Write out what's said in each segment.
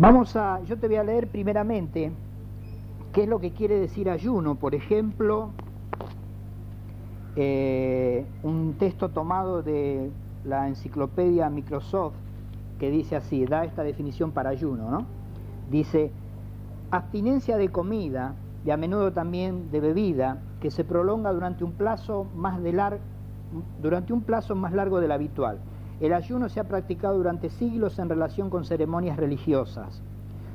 Vamos a, yo te voy a leer primeramente qué es lo que quiere decir ayuno. Por ejemplo, eh, un texto tomado de la enciclopedia Microsoft que dice así, da esta definición para ayuno, ¿no? Dice, abstinencia de comida y a menudo también de bebida que se prolonga durante un plazo más de lar durante un plazo más largo del habitual. El ayuno se ha practicado durante siglos en relación con ceremonias religiosas.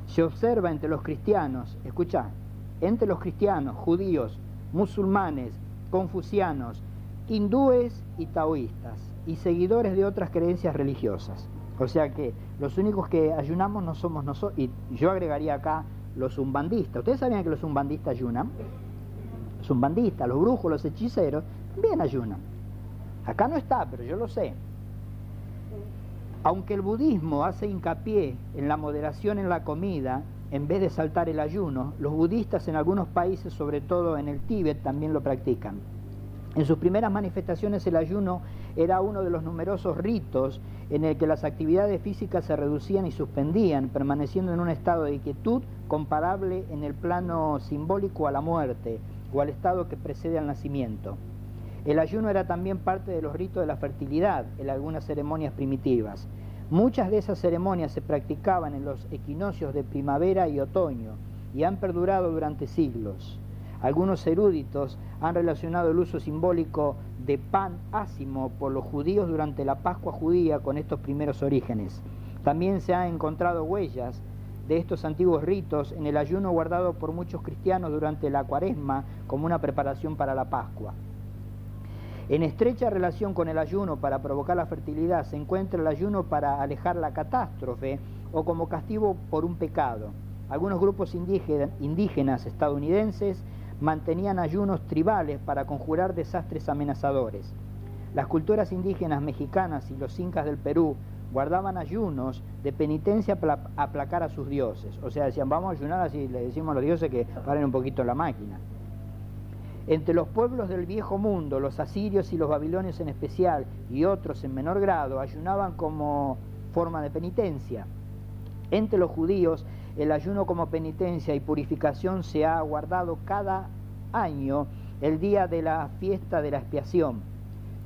Se observa entre los cristianos, escucha, entre los cristianos, judíos, musulmanes, confucianos, hindúes y taoístas, y seguidores de otras creencias religiosas. O sea que los únicos que ayunamos no somos nosotros, y yo agregaría acá los umbandistas. ¿Ustedes sabían que los umbandistas ayunan? Los umbandistas, los brujos, los hechiceros, también ayunan. Acá no está, pero yo lo sé. Aunque el budismo hace hincapié en la moderación en la comida, en vez de saltar el ayuno, los budistas en algunos países, sobre todo en el Tíbet, también lo practican. En sus primeras manifestaciones el ayuno era uno de los numerosos ritos en el que las actividades físicas se reducían y suspendían, permaneciendo en un estado de quietud comparable en el plano simbólico a la muerte o al estado que precede al nacimiento. El ayuno era también parte de los ritos de la fertilidad en algunas ceremonias primitivas. Muchas de esas ceremonias se practicaban en los equinoccios de primavera y otoño y han perdurado durante siglos. Algunos eruditos han relacionado el uso simbólico de pan ácimo por los judíos durante la Pascua judía con estos primeros orígenes. También se han encontrado huellas de estos antiguos ritos en el ayuno guardado por muchos cristianos durante la cuaresma como una preparación para la Pascua. En estrecha relación con el ayuno para provocar la fertilidad se encuentra el ayuno para alejar la catástrofe o como castigo por un pecado. Algunos grupos indígenas estadounidenses mantenían ayunos tribales para conjurar desastres amenazadores. Las culturas indígenas mexicanas y los incas del Perú guardaban ayunos de penitencia para aplacar a sus dioses. O sea, decían, vamos a ayunar así, le decimos a los dioses que paren un poquito la máquina. Entre los pueblos del viejo mundo, los asirios y los babilonios en especial, y otros en menor grado, ayunaban como forma de penitencia. Entre los judíos, el ayuno como penitencia y purificación se ha guardado cada año el día de la fiesta de la expiación.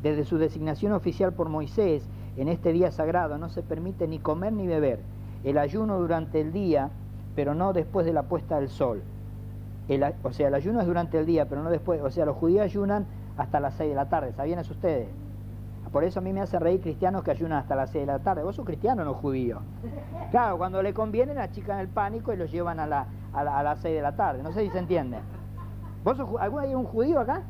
Desde su designación oficial por Moisés, en este día sagrado no se permite ni comer ni beber. El ayuno durante el día, pero no después de la puesta del sol o sea, el ayuno es durante el día, pero no después. O sea, los judíos ayunan hasta las 6 de la tarde. ¿Sabían eso ustedes? Por eso a mí me hace reír cristianos que ayunan hasta las 6 de la tarde. Vos sos cristiano, no judío. Claro, cuando le conviene, achican el pánico y los llevan a, la, a, las 6 de la tarde. No sé si se entiende. ¿Vos sos, ¿Alguno hay un judío acá?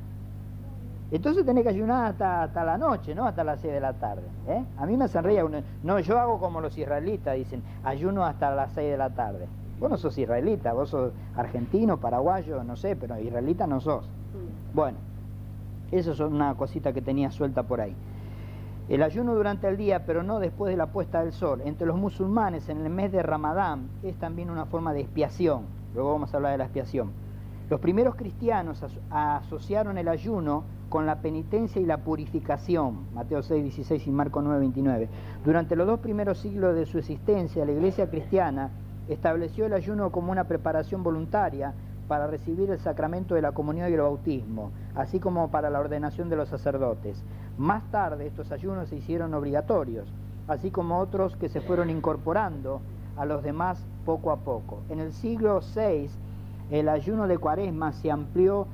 Entonces tenés que ayunar hasta, hasta la noche, ¿no? Hasta las 6 de la tarde. ¿eh? A mí me hacen reír. No, yo hago como los israelitas, dicen, ayuno hasta las 6 de la tarde. Vos no sos israelita, vos sos argentino, paraguayo, no sé, pero israelita no sos. Mm. Bueno, eso es una cosita que tenía suelta por ahí. El ayuno durante el día, pero no después de la puesta del sol. Entre los musulmanes, en el mes de Ramadán, es también una forma de expiación. Luego vamos a hablar de la expiación. Los primeros cristianos asociaron el ayuno con la penitencia y la purificación, Mateo 6, 16 y Marco 9, 29. Durante los dos primeros siglos de su existencia, la iglesia cristiana estableció el ayuno como una preparación voluntaria para recibir el sacramento de la comunión y el bautismo, así como para la ordenación de los sacerdotes. Más tarde estos ayunos se hicieron obligatorios, así como otros que se fueron incorporando a los demás poco a poco. En el siglo VI el ayuno de cuaresma se amplió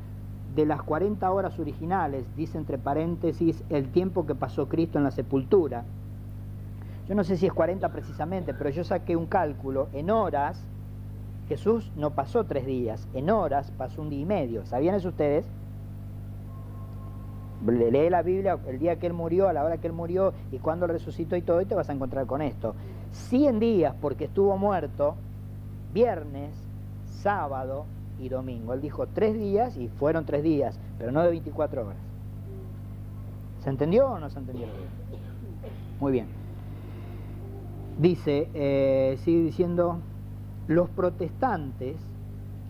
de las 40 horas originales, dice entre paréntesis el tiempo que pasó Cristo en la sepultura, yo no sé si es 40 precisamente, pero yo saqué un cálculo en horas. Jesús no pasó tres días, en horas pasó un día y medio. ¿Sabían eso ustedes? Lee la Biblia el día que Él murió, a la hora que Él murió y cuando resucitó y todo, y te vas a encontrar con esto. 100 días porque estuvo muerto, viernes, sábado y domingo. Él dijo tres días y fueron tres días, pero no de 24 horas. ¿Se entendió o no se entendió? Muy bien. Dice, eh, sigue diciendo, los protestantes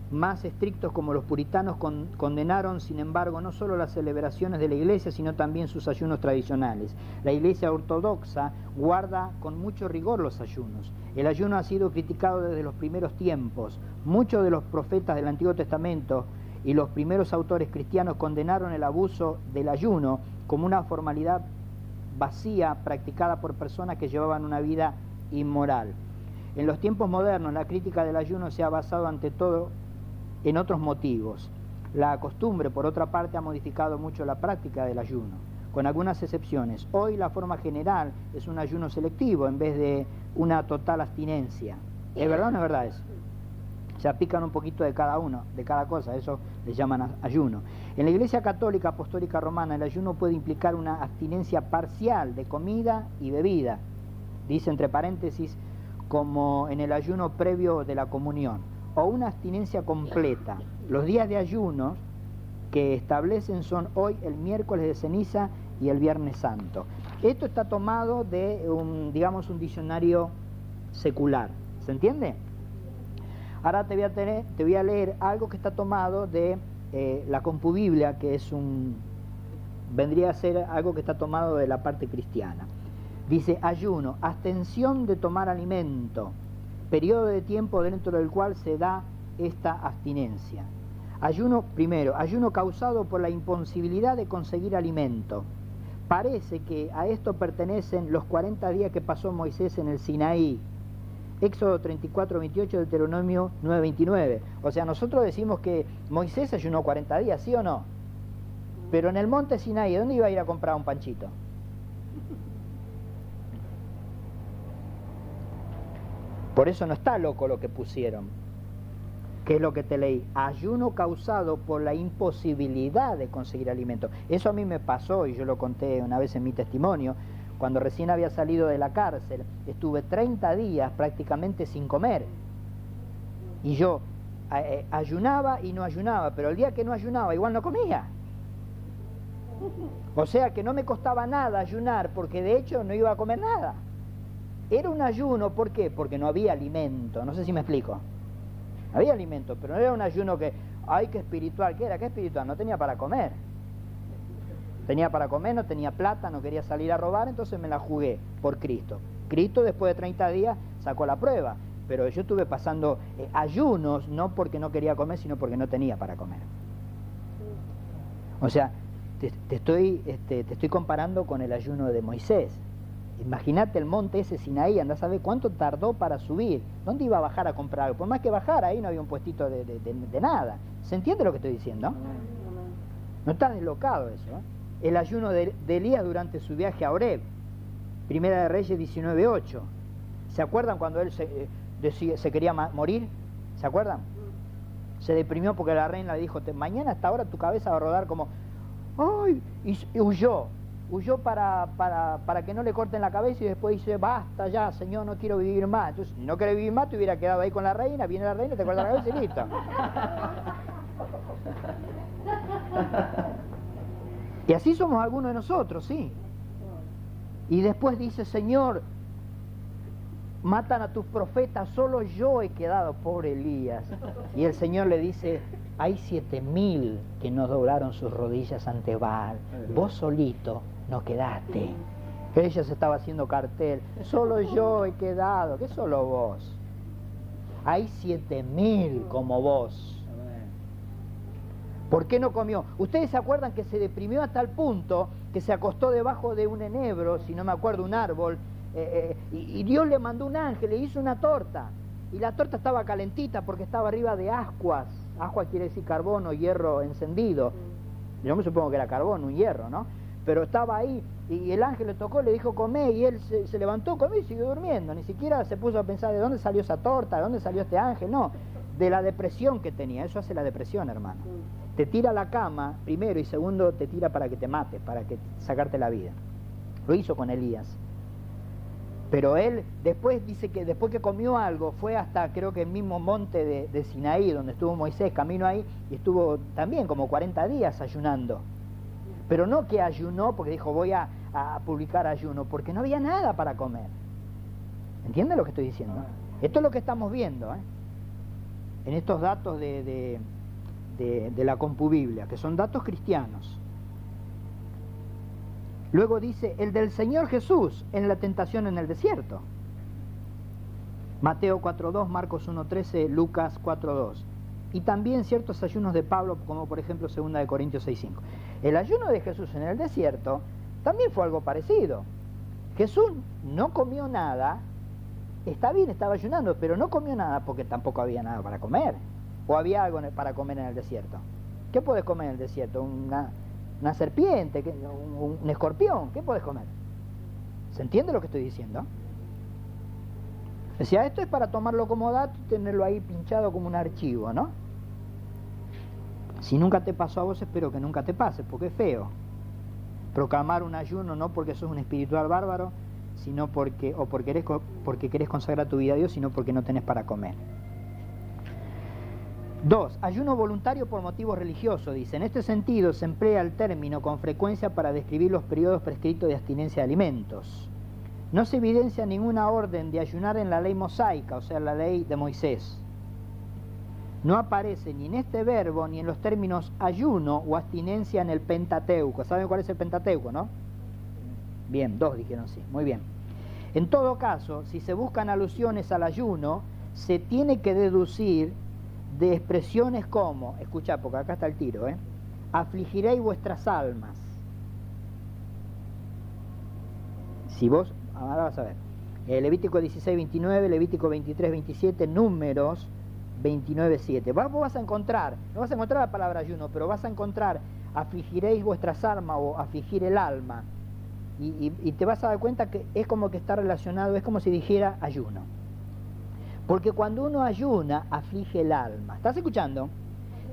más estrictos como los puritanos condenaron, sin embargo, no solo las celebraciones de la iglesia, sino también sus ayunos tradicionales. La iglesia ortodoxa guarda con mucho rigor los ayunos. El ayuno ha sido criticado desde los primeros tiempos. Muchos de los profetas del Antiguo Testamento y los primeros autores cristianos condenaron el abuso del ayuno como una formalidad vacía practicada por personas que llevaban una vida inmoral. En los tiempos modernos la crítica del ayuno se ha basado ante todo en otros motivos. La costumbre, por otra parte, ha modificado mucho la práctica del ayuno, con algunas excepciones. Hoy la forma general es un ayuno selectivo en vez de una total abstinencia. ¿Es verdad o no es verdad eso? Se apican un poquito de cada uno, de cada cosa, eso le llaman ayuno. En la Iglesia Católica Apostólica Romana el ayuno puede implicar una abstinencia parcial de comida y bebida, dice entre paréntesis, como en el ayuno previo de la comunión o una abstinencia completa. Los días de ayuno que establecen son hoy el miércoles de ceniza y el viernes santo. Esto está tomado de un, digamos, un diccionario secular. ¿Se entiende? Ahora te voy a, tener, te voy a leer algo que está tomado de eh, la compubiblia, que es un vendría a ser algo que está tomado de la parte cristiana. Dice ayuno, abstención de tomar alimento, periodo de tiempo dentro del cual se da esta abstinencia. Ayuno, primero, ayuno causado por la imposibilidad de conseguir alimento. Parece que a esto pertenecen los 40 días que pasó Moisés en el Sinaí. Éxodo 34, 28, Deuteronomio 9, 29. O sea, nosotros decimos que Moisés ayunó 40 días, ¿sí o no? Pero en el monte Sinaí, ¿dónde iba a ir a comprar un panchito? Por eso no está loco lo que pusieron. ¿Qué es lo que te leí? Ayuno causado por la imposibilidad de conseguir alimento. Eso a mí me pasó y yo lo conté una vez en mi testimonio. Cuando recién había salido de la cárcel, estuve 30 días prácticamente sin comer. Y yo eh, ayunaba y no ayunaba, pero el día que no ayunaba igual no comía. O sea que no me costaba nada ayunar porque de hecho no iba a comer nada. Era un ayuno, ¿por qué? Porque no había alimento, no sé si me explico. Había alimento, pero no era un ayuno que, ay, qué espiritual, ¿qué era? ¿Qué espiritual? No tenía para comer. Tenía para comer, no tenía plata, no quería salir a robar, entonces me la jugué por Cristo. Cristo después de 30 días sacó la prueba, pero yo estuve pasando eh, ayunos, no porque no quería comer, sino porque no tenía para comer. O sea, te, estoy, este, te estoy comparando con el ayuno de Moisés. Imagínate el monte ese Sinaí, anda a saber cuánto tardó para subir. ¿Dónde iba a bajar a comprar algo? Por más que bajar, ahí no había un puestito de, nada. ¿Se entiende lo que estoy diciendo? No está deslocado eso. ¿eh? El ayuno de, Elías durante su viaje a Oreb, Primera de Reyes 19.8. ¿Se acuerdan cuando él se, eh, se quería morir? ¿Se acuerdan? Se deprimió porque la reina le dijo, mañana hasta ahora tu cabeza va a rodar como, ¡ay! y huyó huyó para, para, para, que no le corten la cabeza y después dice, basta ya, señor, no quiero vivir más. Entonces, si no querés vivir más, te hubiera quedado ahí con la reina, viene la reina, te corta la cabeza y listo. Y así somos algunos de nosotros, sí. Y después dice, Señor, matan a tus profetas, solo yo he quedado, pobre Elías. Y el Señor le dice, hay siete mil que no doblaron sus rodillas ante Baal. Vos solito no quedaste. Ella se estaba haciendo cartel. Solo yo he quedado. ¿Qué solo vos? Hay siete mil como vos. ¿Por qué no comió? Ustedes se acuerdan que se deprimió hasta el punto que se acostó debajo de un enebro, si no me acuerdo, un árbol, eh, eh, y, Dios le mandó un ángel, le hizo una torta. Y la torta estaba calentita porque estaba arriba de ascuas. Ascuas quiere decir carbono, hierro encendido. Yo me supongo que era carbón, un hierro, ¿no? Pero estaba ahí y el ángel le tocó, le dijo come y él se, levantó, comió y siguió durmiendo. Ni siquiera se puso a pensar de dónde salió esa torta, de dónde salió este ángel, no, de la depresión que tenía. Eso hace la depresión, hermano. Te tira la cama, primero, y segundo, te tira para que te mate, para que sacarte la vida. Lo hizo con Elías. Pero él después dice que después que comió algo, fue hasta creo que el mismo monte de, de Sinaí, donde estuvo Moisés, camino ahí, y estuvo también como 40 días ayunando. Pero no que ayunó porque dijo voy a, publicar ayuno, porque no había nada para comer. ¿Entiende lo que estoy diciendo? Esto es lo que estamos viendo. ¿eh? en estos datos de, la compubiblia, que son datos cristianos. Luego dice, el del Señor Jesús en la tentación en el desierto. Mateo 4.2, Marcos 1.13, Lucas 4.2. Y también ciertos ayunos de Pablo, como por ejemplo 2 de Corintios 6.5. El ayuno de Jesús en el desierto también fue algo parecido. Jesús no comió nada, está bien, estaba ayunando, pero no comió nada porque tampoco había nada para comer. O había algo para comer en el desierto. ¿Qué puedes comer en el desierto? Una, serpiente, un, escorpión, ¿qué puedes comer? ¿Se entiende lo que estoy diciendo? Decía, esto es para tomarlo como dato y tenerlo ahí pinchado como un archivo, ¿no? Si nunca te pasó a vos, espero que nunca te pase, porque es feo. Proclamar un ayuno no porque sos un espiritual bárbaro, sino porque, o porque, eres, porque querés consagrar tu vida a Dios, sino porque no tenés para comer. Dos, ayuno voluntario por motivos religiosos, dice. En este sentido se emplea el término con frecuencia para describir los periodos prescritos de abstinencia de alimentos. No se evidencia ninguna orden de ayunar en la ley mosaica, o sea, la ley de Moisés. No aparece ni en este verbo ni en los términos ayuno o abstinencia en el Pentateuco. ¿Saben cuál es el Pentateuco, no? Bien, dos dijeron sí, muy bien. En todo caso, si se buscan alusiones al ayuno, se tiene que deducir de expresiones como, escucha, porque acá está el tiro, ¿eh? afligiréis vuestras almas. Si vos, ahora vas a ver, eh, Levítico 16, 29, Levítico 23, 27, Números 29, 7. Vos vas a encontrar, no vas a encontrar la palabra ayuno, pero vas a encontrar afligiréis vuestras almas o afligir el alma. y te vas a dar cuenta que es como que está relacionado, es como si dijera ayuno. Porque cuando uno ayuna, aflige el alma. ¿Estás escuchando?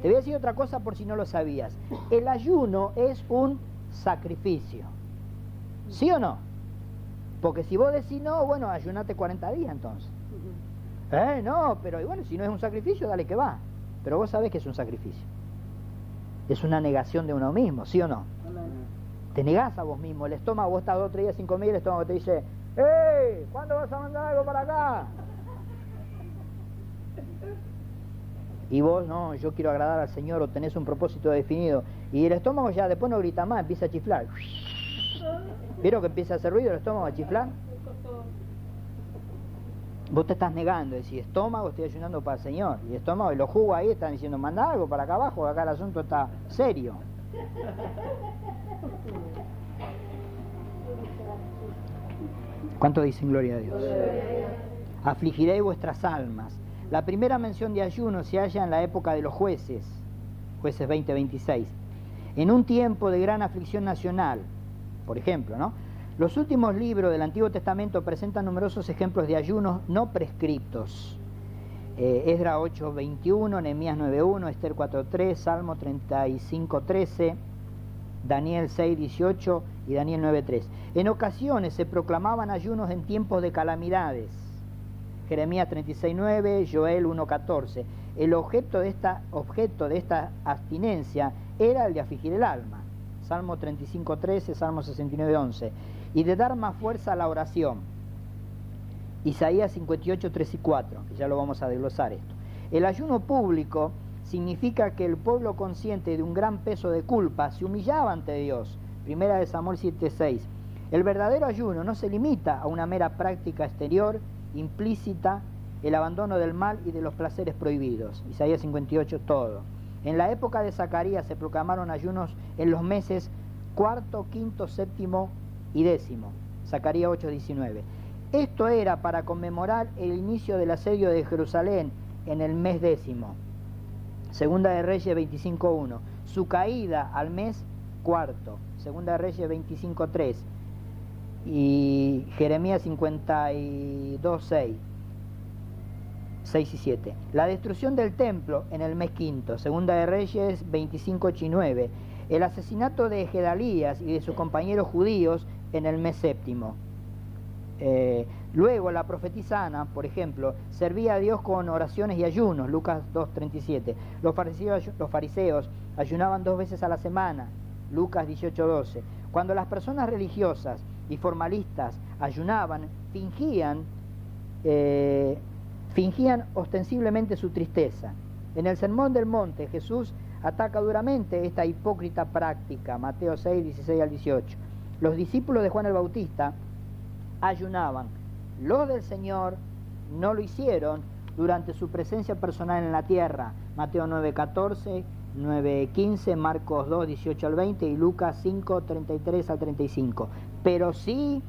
Te voy a decir otra cosa por si no lo sabías. El ayuno es un sacrificio. ¿Sí o no? Porque si vos decís no, bueno, ayunate 40 días entonces. Eh, no, pero bueno, si no es un sacrificio, dale que va. Pero vos sabés que es un sacrificio. Es una negación de uno mismo, ¿sí o no? Te negás a vos mismo. El estómago, vos estás dos tres días sin comer y el estómago te dice, ¡Ey! ¿Cuándo vas a mandar algo para acá? y vos no, yo quiero agradar al Señor o tenés un propósito definido y el estómago ya después no grita más, empieza a chiflar. ¿Vieron que empieza a hacer ruido el estómago a chiflar? Vos te estás negando, decís, estómago, estoy ayunando para el Señor. Y estómago, y los jugos ahí están diciendo, manda algo para acá abajo, acá el asunto está serio. ¿Cuánto dicen gloria a Dios? Afligiréis vuestras almas la primera mención de ayuno se halla en la época de los jueces, jueces 20-26, en un tiempo de gran aflicción nacional, por ejemplo, ¿no? Los últimos libros del Antiguo Testamento presentan numerosos ejemplos de ayunos no prescriptos. Eh, Esdra 8.21, Nehemías 9.1, Esther 4.3, Salmo 35.13, Daniel 6.18 y Daniel 9.3. En ocasiones se proclamaban ayunos en tiempos de calamidades Jeremías 36.9, Joel 1.14. El objeto de, esta, objeto de esta abstinencia era el de afligir el alma. Salmo 35.13, Salmo 69.11. Y de dar más fuerza a la oración. Isaías 58, 3 y 4, que ya lo vamos a desglosar esto. El ayuno público significa que el pueblo consciente de un gran peso de culpa se humillaba ante Dios. Primera de Samuel 7:6. El verdadero ayuno no se limita a una mera práctica exterior implícita el abandono del mal y de los placeres prohibidos. Isaías 58, todo. En la época de Zacarías se proclamaron ayunos en los meses cuarto, quinto, séptimo y décimo. Zacarías 8, 19. Esto era para conmemorar el inicio del asedio de Jerusalén en el mes décimo. Segunda de Reyes 25.1. Su caída al mes cuarto. Segunda de Reyes 25.3 y Jeremías 52, 6, 6 y 7. La destrucción del templo en el mes quinto, Segunda de Reyes 25, 8 y 9. El asesinato de Gedalías y de sus compañeros judíos en el mes séptimo. Eh, luego la profetisa Ana, por ejemplo, servía a Dios con oraciones y ayunos, Lucas 2.37. Los fariseos, los fariseos ayunaban dos veces a la semana, Lucas 18.12. Cuando las personas religiosas y formalistas ayunaban, fingían, eh, fingían ostensiblemente su tristeza. En el Sermón del Monte Jesús ataca duramente esta hipócrita práctica, Mateo 6, 16 al 18. Los discípulos de Juan el Bautista ayunaban, los del Señor no lo hicieron durante su presencia personal en la tierra, Mateo 9, 14, 9, 15, Marcos 2, 18 al 20 y Lucas 5, 33 al 35. Pero sí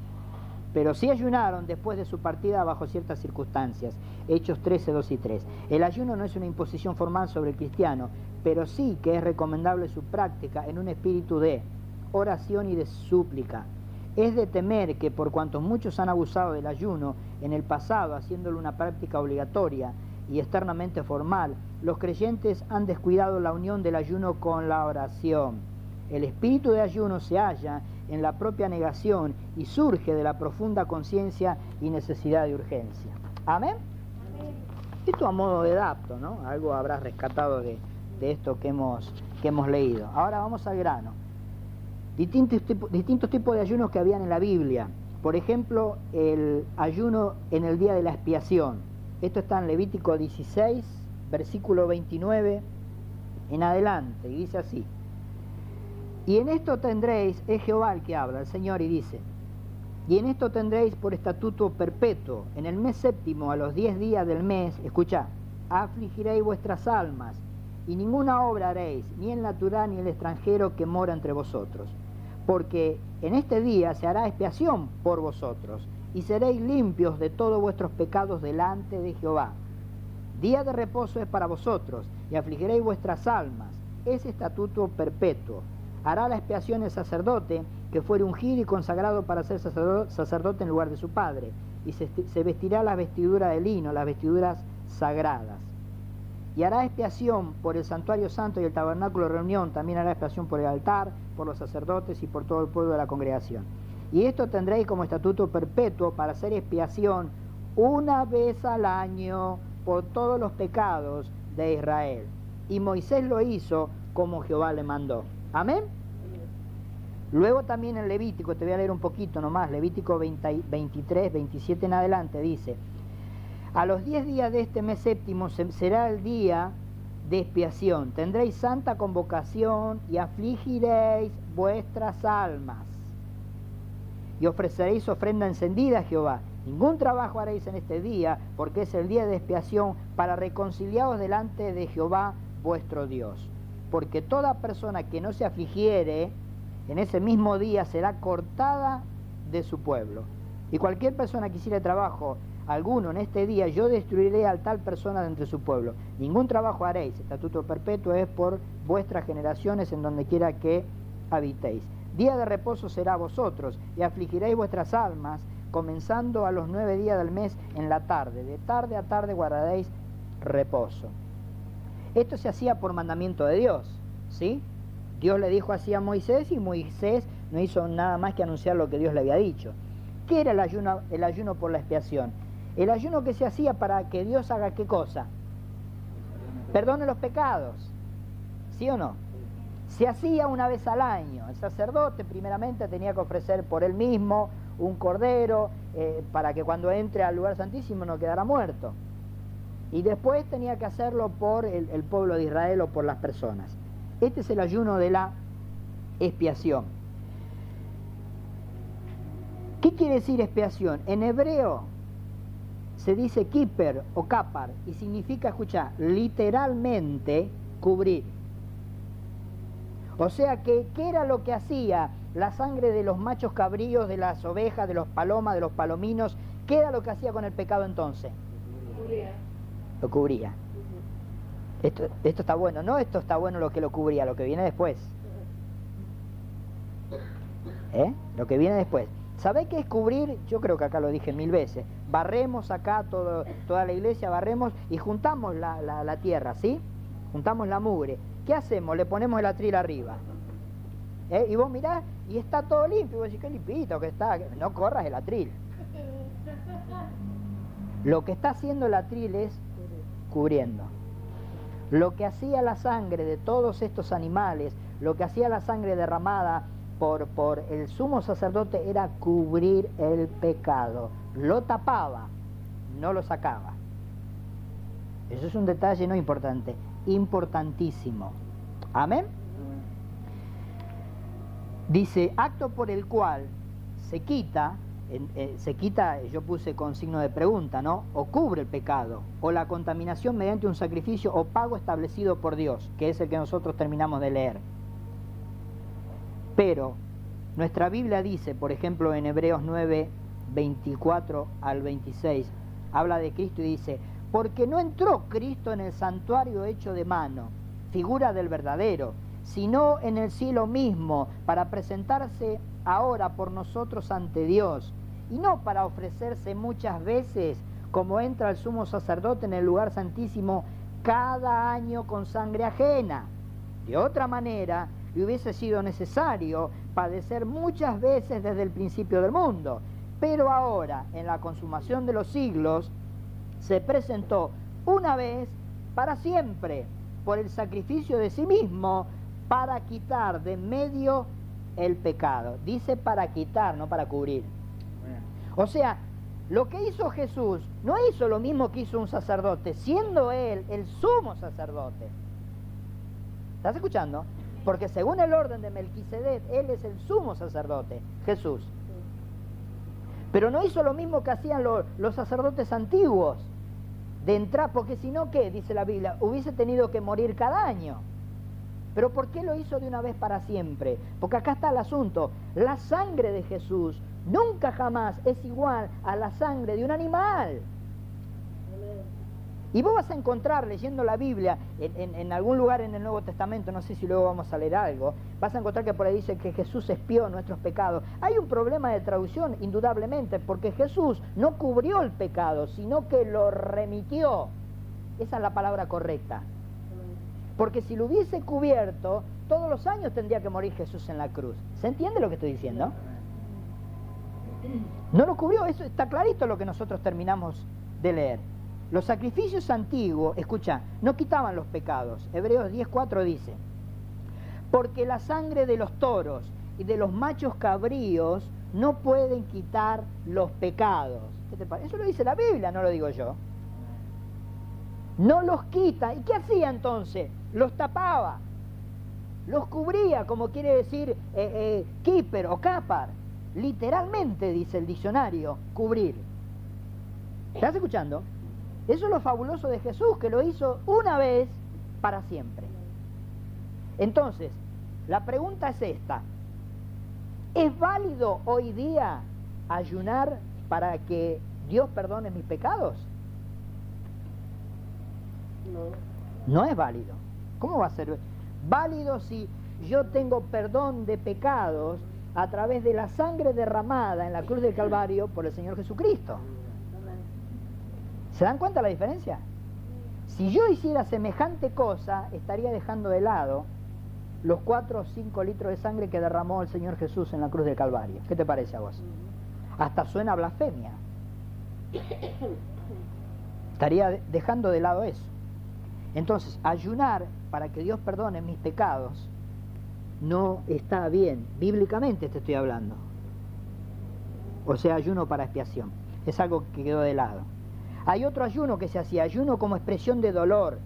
pero sí ayunaron después de su partida bajo ciertas circunstancias. Hechos 13, 2 y 3. El ayuno no es una imposición formal sobre el cristiano, pero sí que es recomendable su práctica en un espíritu de oración y de súplica. Es de temer que por cuanto muchos han abusado del ayuno en el pasado, haciéndolo una práctica obligatoria y externamente formal, los creyentes han descuidado la unión del ayuno con la oración. El espíritu de ayuno se halla en la propia negación y surge de la profunda conciencia y necesidad de urgencia. Amén. Esto a modo de adapto, ¿no? Algo habrás rescatado de, esto que hemos, que hemos leído. Ahora vamos al grano. Distintos, distintos tipos de ayunos que habían en la Biblia. Por ejemplo, el ayuno en el día de la expiación. Esto está en Levítico 16, versículo 29 en adelante, y dice así. Y en esto tendréis, es Jehová el que habla, el Señor, y dice, y en esto tendréis por estatuto perpetuo, en el mes séptimo, a los diez días del mes, escucha, afligiréis vuestras almas, y ninguna obra haréis, ni el natural ni el extranjero que mora entre vosotros, porque en este día se hará expiación por vosotros, y seréis limpios de todos vuestros pecados delante de Jehová. Día de reposo es para vosotros, y afligiréis vuestras almas, es estatuto perpetuo hará la expiación el sacerdote que fuere ungido y consagrado para ser sacerdote en lugar de su padre, y se, vestirá la vestidura de lino, las vestiduras sagradas. Y hará expiación por el santuario santo y el tabernáculo de reunión, también hará expiación por el altar, por los sacerdotes y por todo el pueblo de la congregación. Y esto tendréis como estatuto perpetuo para hacer expiación una vez al año por todos los pecados de Israel. Y Moisés lo hizo como Jehová le mandó. Amén. Luego también en Levítico, te voy a leer un poquito nomás, Levítico 23, 27 en adelante, dice, a los 10 días de este mes séptimo será el día de expiación, tendréis santa convocación y afligiréis vuestras almas y ofreceréis ofrenda encendida a Jehová. Ningún trabajo haréis en este día, porque es el día de expiación para reconciliaros delante de Jehová vuestro Dios. Porque toda persona que no se afligiere, en ese mismo día será cortada de su pueblo. Y cualquier persona que hiciera trabajo alguno en este día, yo destruiré a tal persona de entre su pueblo. Ningún trabajo haréis, estatuto perpetuo es por vuestras generaciones en donde quiera que habitéis. Día de reposo será vosotros, y afligiréis vuestras almas, comenzando a los nueve días del mes en la tarde. De tarde a tarde guardaréis reposo. Esto se hacía por mandamiento de Dios, ¿sí? Dios le dijo así a Moisés y Moisés no hizo nada más que anunciar lo que Dios le había dicho. ¿Qué era el ayuno, el ayuno por la expiación? El ayuno que se hacía para que Dios haga qué cosa? Perdone los pecados. ¿Sí o no? Se hacía una vez al año. El sacerdote primeramente tenía que ofrecer por él mismo un cordero eh, para que cuando entre al lugar santísimo no quedara muerto. Y después tenía que hacerlo por el pueblo de Israel o por las personas. Este es el ayuno de la expiación. ¿Qué quiere decir expiación? En hebreo se dice kiper o kapar y significa, escucha, literalmente cubrir. O sea que, ¿qué era lo que hacía la sangre de los machos cabríos, de las ovejas, de los palomas, de los palominos? ¿Qué era lo que hacía con el pecado entonces? Lo cubría. Lo cubría. Esto, está bueno, no esto está bueno lo que lo cubría, lo que viene después. ¿Eh? Lo que viene después. ¿Sabéis qué es cubrir? Yo creo que acá lo dije mil veces. Barremos acá todo, toda la iglesia, barremos y juntamos la, tierra, ¿sí? Juntamos la mugre. ¿Qué hacemos? Le ponemos el atril arriba. ¿Eh? Y vos mirás y está todo limpio. Y vos decís, qué limpito que está. No corras el atril. Lo que está haciendo el atril es cubriendo. Lo que hacía la sangre de todos estos animales, lo que hacía la sangre derramada por, por el sumo sacerdote era cubrir el pecado. Lo tapaba, no lo sacaba. Eso es un detalle no importante. importantísimo. Amén. Dice, acto por el cual se quita, eh, se quita, yo puse con signo de pregunta, ¿no? O cubre el pecado, o la contaminación mediante un sacrificio o pago establecido por Dios, que es el que nosotros terminamos de leer. Pero nuestra Biblia dice, por ejemplo, en Hebreos 9, 24 al 26, habla de Cristo y dice, porque no entró Cristo en el santuario hecho de mano, figura del verdadero, sino en el cielo mismo, para presentarse ahora por nosotros ante Dios, y no para ofrecerse muchas veces, como entra el sumo sacerdote en el lugar santísimo cada año con sangre ajena. De otra manera, le hubiese sido necesario padecer muchas veces desde el principio del mundo. Pero ahora, en la consumación de los siglos, se presentó una vez para siempre por el sacrificio de sí mismo para quitar de medio el pecado. Dice para quitar, no para cubrir. O sea, lo que hizo Jesús no hizo lo mismo que hizo un sacerdote, siendo él el sumo sacerdote. ¿Estás escuchando? Porque según el orden de Melquisedec, él es el sumo sacerdote, Jesús. Pero no hizo lo mismo que hacían los, sacerdotes antiguos, de entrar, porque si no, ¿qué? Dice la Biblia, hubiese tenido que morir cada año. Pero ¿por qué lo hizo de una vez para siempre? Porque acá está el asunto. La sangre de Jesús nunca jamás es igual a la sangre de un animal. Y vos vas a encontrar leyendo la Biblia en, algún lugar en el Nuevo Testamento, no sé si luego vamos a leer algo, vas a encontrar que por ahí dice que Jesús espió nuestros pecados. Hay un problema de traducción, indudablemente, porque Jesús no cubrió el pecado, sino que lo remitió. Esa es la palabra correcta. Porque si lo hubiese cubierto, todos los años tendría que morir Jesús en la cruz. ¿Se entiende lo que estoy diciendo? No lo cubrió, eso está clarito lo que nosotros terminamos de leer. Los sacrificios antiguos, escucha, no quitaban los pecados. Hebreos 10.4 dice, porque la sangre de los toros y de los machos cabríos no pueden quitar los pecados. ¿Qué te parece? Eso lo dice la Biblia, no lo digo yo. No los quita. ¿Y qué hacía entonces? Los tapaba. Los cubría, como quiere decir eh, eh, keeper o capar. Literalmente, dice el diccionario, cubrir. ¿Estás escuchando? Eso es lo fabuloso de Jesús, que lo hizo una vez para siempre. Entonces, la pregunta es esta. ¿Es válido hoy día ayunar para que Dios perdone mis pecados? No. No es válido. ¿Cómo va a ser válido si yo tengo perdón de pecados a través de la sangre derramada en la cruz del Calvario por el Señor Jesucristo? ¿Se dan cuenta la diferencia? Si yo hiciera semejante cosa, estaría dejando de lado los 4 o 5 litros de sangre que derramó el Señor Jesús en la cruz del Calvario. ¿Qué te parece a vos? Hasta suena blasfemia. Estaría dejando de lado eso. Entonces, ayunar para que Dios perdone mis pecados no está bien. Bíblicamente te estoy hablando. O sea, ayuno para expiación. Es algo que quedó de lado. Hay otro ayuno que se hacía, ayuno como expresión de dolor,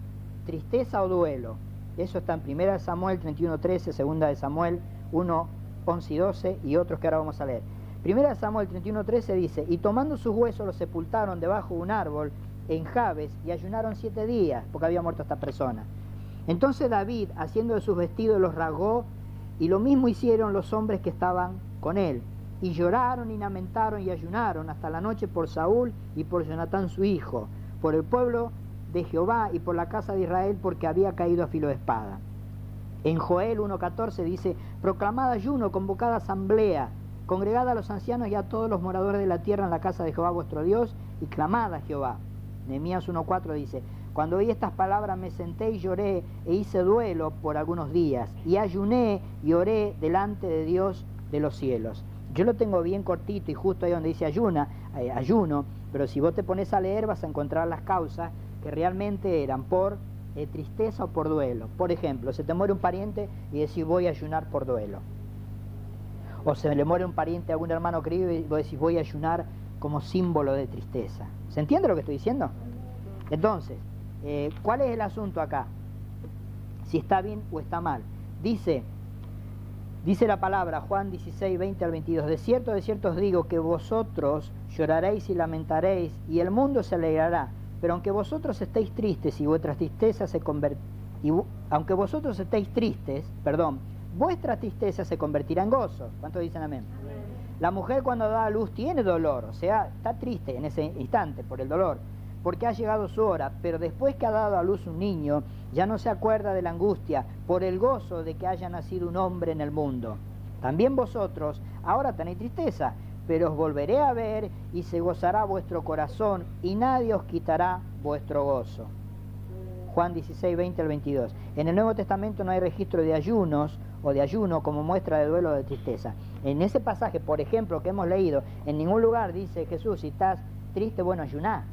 tristeza o duelo. Eso está en 1 Samuel 31.13, 2 de Samuel 1, 11 y 12 y otros que ahora vamos a leer. 1 Samuel 31.13 dice, y tomando sus huesos los sepultaron debajo de un árbol en Jabes y ayunaron siete días porque había muerto esta persona. Entonces David, haciendo de sus vestidos, los rasgó y lo mismo hicieron los hombres que estaban con él y lloraron y lamentaron y ayunaron hasta la noche por Saúl y por Jonatán su hijo, por el pueblo de Jehová y por la casa de Israel porque había caído a filo de espada. En Joel 1.14 dice, proclamada ayuno, convocada asamblea, congregada a los ancianos y a todos los moradores de la tierra en la casa de Jehová vuestro Dios y clamada a Jehová. Nehemías 1.4 dice, cuando oí estas palabras me senté y lloré e hice duelo por algunos días y ayuné y oré delante de Dios de los cielos. Yo lo tengo bien cortito y justo ahí donde dice ayuna, eh, ayuno, pero si vos te pones a leer vas a encontrar las causas que realmente eran por eh, tristeza o por duelo. Por ejemplo, se te muere un pariente y decís voy a ayunar por duelo. O se le muere un pariente a algún hermano querido y vos decís voy a ayunar como símbolo de tristeza. ¿Se entiende lo que estoy diciendo? Entonces, eh, ¿cuál es el asunto acá? si está bien o está mal. Dice, dice la palabra, Juan 16, 20 al 22, de cierto, de cierto os digo que vosotros lloraréis y lamentaréis y el mundo se alegrará, pero aunque vosotros estéis tristes y vuestras tristezas se y aunque vosotros estéis tristes, perdón, vuestra tristeza se convertirá en gozo. ¿Cuántos dicen amén? La mujer cuando da a luz tiene dolor, o sea, está triste en ese instante por el dolor, porque ha llegado su hora, pero después que ha dado a luz un niño, ya no se acuerda de la angustia por el gozo de que haya nacido un hombre en el mundo. También vosotros ahora tenéis tristeza, pero os volveré a ver y se gozará vuestro corazón y nadie os quitará vuestro gozo. Juan 16, 20 al 22. En el Nuevo Testamento no hay registro de ayunos o de ayuno como muestra de duelo o de tristeza. En ese pasaje, por ejemplo, que hemos leído, en ningún lugar dice Jesús, si estás triste, bueno, ayuná.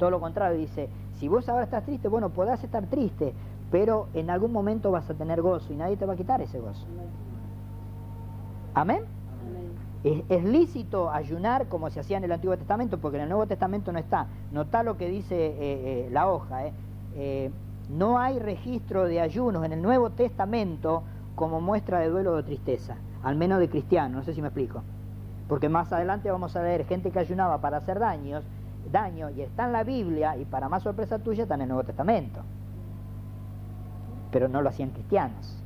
Todo lo contrario, dice, si vos ahora estás triste, bueno, podás estar triste, pero en algún momento vas a tener gozo y nadie te va a quitar ese gozo. Amén. Es, lícito ayunar como se hacía en el Antiguo Testamento, porque en el Nuevo Testamento no está. Nota lo que dice eh, eh, la hoja. Eh. no hay registro de ayunos en el Nuevo Testamento como muestra de duelo o de tristeza, al menos de cristianos, no sé si me explico. Porque más adelante vamos a ver gente que ayunaba para hacer daños, daño, y está en la Biblia, y para más sorpresa tuya está en el Nuevo Testamento. Pero no lo hacían cristianos.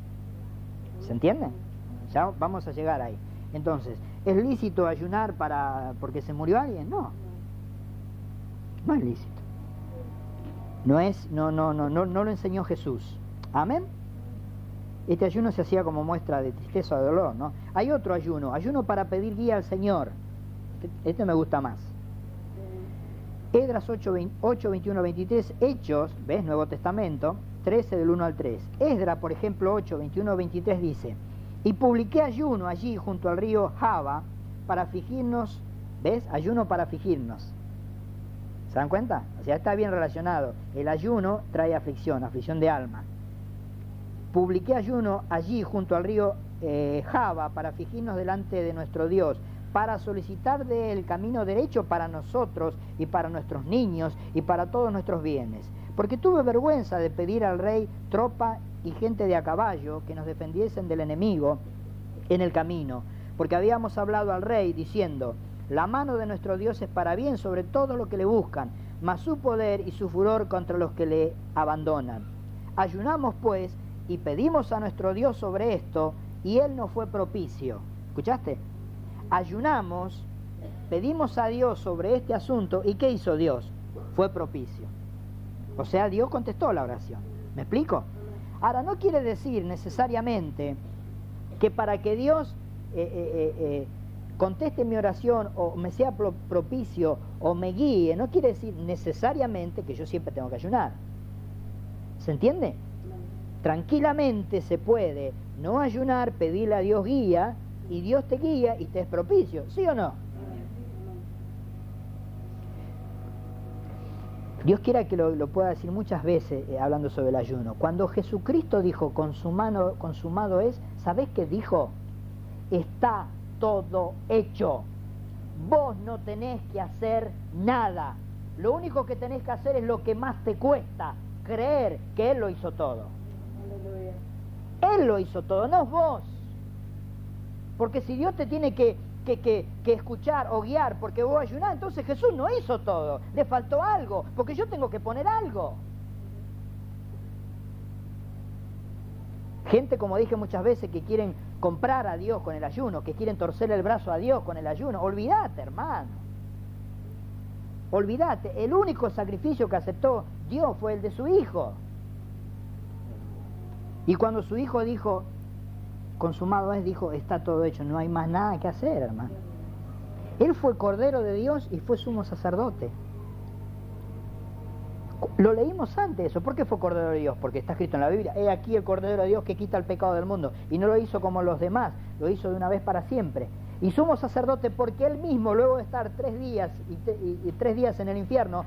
¿Se entiende? Ya vamos a llegar ahí. Entonces, ¿es lícito ayunar para porque se murió alguien? No. No es lícito. No es, no, no, no, no, no lo enseñó Jesús. Amén. Este ayuno se hacía como muestra de tristeza o de dolor, ¿no? Hay otro ayuno, ayuno para pedir guía al Señor. Este, este me gusta más. Edras 8, 8, 21, 23, Hechos, ¿ves? Nuevo Testamento, 13 del 1 al 3. Esdra, por ejemplo, 8, 21, 23 dice, y publiqué ayuno allí junto al río Java para fingirnos, ¿ves? Ayuno para fingirnos. ¿Se dan cuenta? O sea, está bien relacionado. El ayuno trae aflicción, aflicción de alma. Publiqué ayuno allí junto al río eh, Java para fingirnos delante de nuestro Dios, para solicitar de él camino derecho para nosotros y para nuestros niños y para todos nuestros bienes. Porque tuve vergüenza de pedir al rey tropa y gente de a caballo que nos defendiesen del enemigo en el camino, porque habíamos hablado al rey diciendo, la mano de nuestro Dios es para bien sobre todo lo que le buscan, mas su poder y su furor contra los que le abandonan. Ayunamos pues y pedimos a nuestro Dios sobre esto, y él nos fue propicio. ¿Escuchaste? Ayunamos, pedimos a Dios sobre este asunto, ¿y qué hizo Dios? Fue propicio. O sea, Dios contestó la oración. ¿Me explico? Ahora, no quiere decir necesariamente que para que Dios eh, eh, eh, conteste mi oración o me sea propicio o me guíe, no quiere decir necesariamente que yo siempre tengo que ayunar. ¿Se entiende? Tranquilamente se puede no ayunar, pedirle a Dios guía y Dios te guía y te es propicio, ¿sí o no? Dios quiera que lo, pueda decir muchas veces eh, hablando sobre el ayuno. Cuando Jesucristo dijo consumado, consumado es, ¿sabés qué dijo? Está todo hecho. Vos no tenés que hacer nada. Lo único que tenés que hacer es lo que más te cuesta, creer que Él lo hizo todo. Él lo hizo todo, no vos. Porque si Dios te tiene que que, escuchar o guiar porque vos ayunar, entonces Jesús no hizo todo, le faltó algo, porque yo tengo que poner algo. Gente, como dije muchas veces, que quieren comprar a Dios con el ayuno, que quieren torcer el brazo a Dios con el ayuno. Olvídate, hermano. Olvídate, el único sacrificio que aceptó Dios fue el de su Hijo. Y cuando su Hijo dijo, consumado es, dijo, está todo hecho, no hay más nada que hacer, hermano. Él fue Cordero de Dios y fue sumo sacerdote. Lo leímos antes eso. ¿Por qué fue Cordero de Dios? Porque está escrito en la Biblia. He aquí el Cordero de Dios que quita el pecado del mundo. Y no lo hizo como los demás, lo hizo de una vez para siempre. Y sumo sacerdote porque él mismo, luego de estar tres días y tres días en el infierno,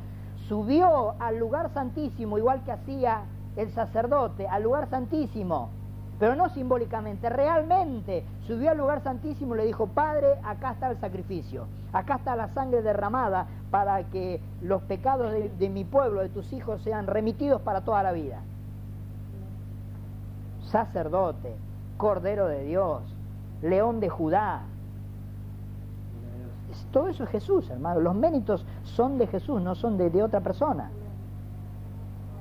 subió al lugar santísimo, igual que hacía el sacerdote, al lugar santísimo pero no simbólicamente, realmente subió al lugar santísimo y le dijo, Padre, acá está el sacrificio, acá está la sangre derramada para que los pecados de, mi pueblo, de tus hijos, sean remitidos para toda la vida. sacerdote, cordero de Dios, león de Judá. Todo eso es Jesús, hermano. Los méritos son de Jesús, no son de, de otra persona.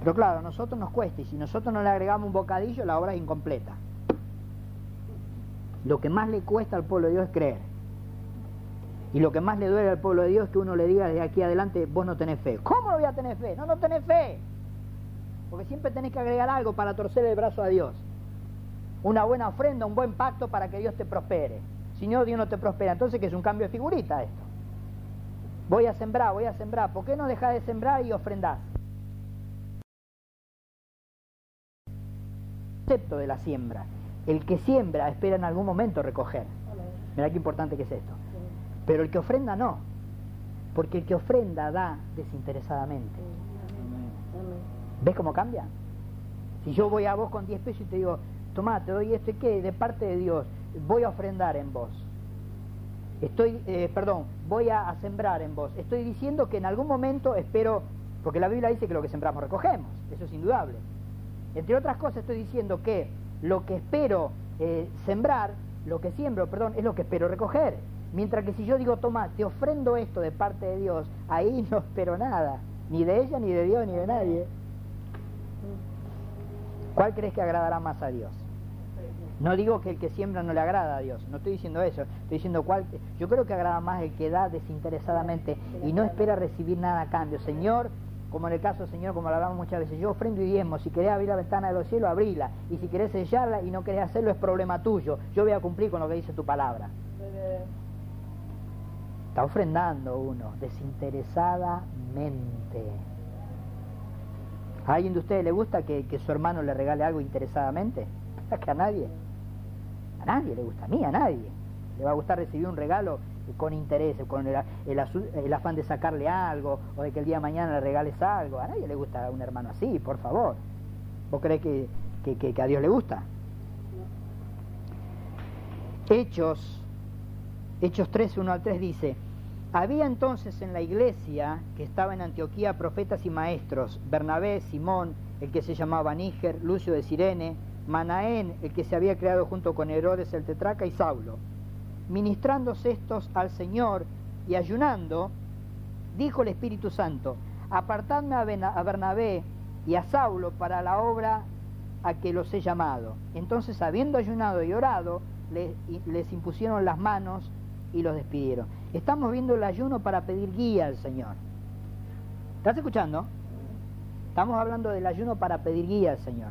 Pero claro, a nosotros nos cuesta y si nosotros no le agregamos un bocadillo, la obra es incompleta. Lo que más le cuesta al pueblo de Dios es creer. Y lo que más le duele al pueblo de Dios es que uno le diga de aquí adelante, vos no tenés fe. ¿Cómo no voy a tener fe? No, no tenés fe. Porque siempre tenés que agregar algo para torcer el brazo a Dios. Una buena ofrenda, un buen pacto para que Dios te prospere. Si no, Dios no te prospera. Entonces, que es un cambio de figurita esto. Voy a sembrar, voy a sembrar. ¿Por qué no dejas de sembrar y ofrendás? Concepto de la siembra. El que siembra espera en algún momento recoger. Mira qué importante que es esto. Pero el que ofrenda no. Porque el que ofrenda da desinteresadamente. ¿Ves cómo cambia? Si yo voy a vos con 10 pesos y te digo, tomá, te doy este qué, de parte de Dios, voy a ofrendar en vos. Estoy, eh, perdón, voy a sembrar en vos. Estoy diciendo que en algún momento espero, porque la Biblia dice que lo que sembramos recogemos, eso es indudable. Entre otras cosas estoy diciendo que lo que espero eh, sembrar, lo que siembro, perdón, es lo que espero recoger. Mientras que si yo digo, toma, te ofrendo esto de parte de Dios, ahí no espero nada, ni de ella, ni de Dios, ni de nadie. ¿Cuál crees que agradará más a Dios? No digo que el que siembra no le agrada a Dios, no estoy diciendo eso, estoy diciendo cuál, yo creo que agrada más el que da desinteresadamente y no espera recibir nada a cambio. Señor, como en el caso, Señor, como lo hablamos muchas veces, yo ofrendo y diezmo, si querés abrir la ventana de los cielos, abrila, y si querés sellarla y no querés hacerlo, es problema tuyo, yo voy a cumplir con lo que dice tu palabra. Está ofrendando uno, desinteresadamente. ¿A alguien de ustedes le gusta que, su hermano le regale algo interesadamente? Es que a nadie. A nadie le gusta, a mí, a nadie. Le va a gustar recibir un regalo con interés, con el, el, afán de sacarle algo o de que el día de mañana le regales algo. A nadie le gusta a un hermano así, por favor. ¿Vos crees que, a Dios le gusta? Hechos, Hechos 3, 1 al 3 dice, había entonces en la iglesia que estaba en Antioquía profetas y maestros, Bernabé, Simón, el que se llamaba Níger, Lucio de Sirene, Manaén, el que se había creado junto con Herodes el tetraca y Saulo ministrándose estos al Señor y ayunando, dijo el Espíritu Santo, apartadme a Bernabé y a Saulo para la obra a que los he llamado. Entonces, habiendo ayunado y orado, les, les impusieron las manos y los despidieron. Estamos viendo el ayuno para pedir guía al Señor. ¿Estás escuchando? Estamos hablando del ayuno para pedir guía al Señor.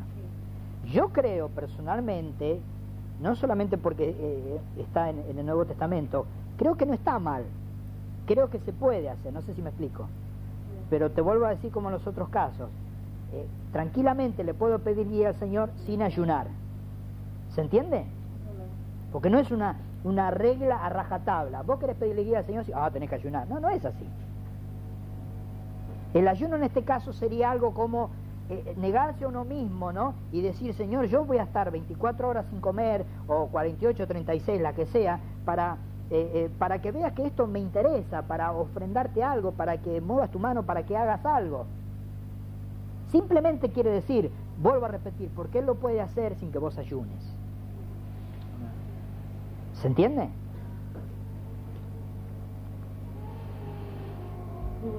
Yo creo personalmente no solamente porque eh, está en, el Nuevo Testamento, creo que no está mal, creo que se puede hacer, no sé si me explico, pero te vuelvo a decir como en los otros casos, eh, tranquilamente le puedo pedir guía al Señor sin ayunar, ¿se entiende? Porque no es una, una regla a rajatabla, vos querés pedirle guía al Señor, ah, tenés que ayunar, no, no es así. El ayuno en este caso sería algo como eh, negarse a uno mismo, ¿no? Y decir, Señor, yo voy a estar 24 horas sin comer, o 48, 36, la que sea, para, eh, eh, para que veas que esto me interesa, para ofrendarte algo, para que muevas tu mano, para que hagas algo. Simplemente quiere decir, vuelvo a repetir, porque Él lo puede hacer sin que vos ayunes. ¿Se entiende?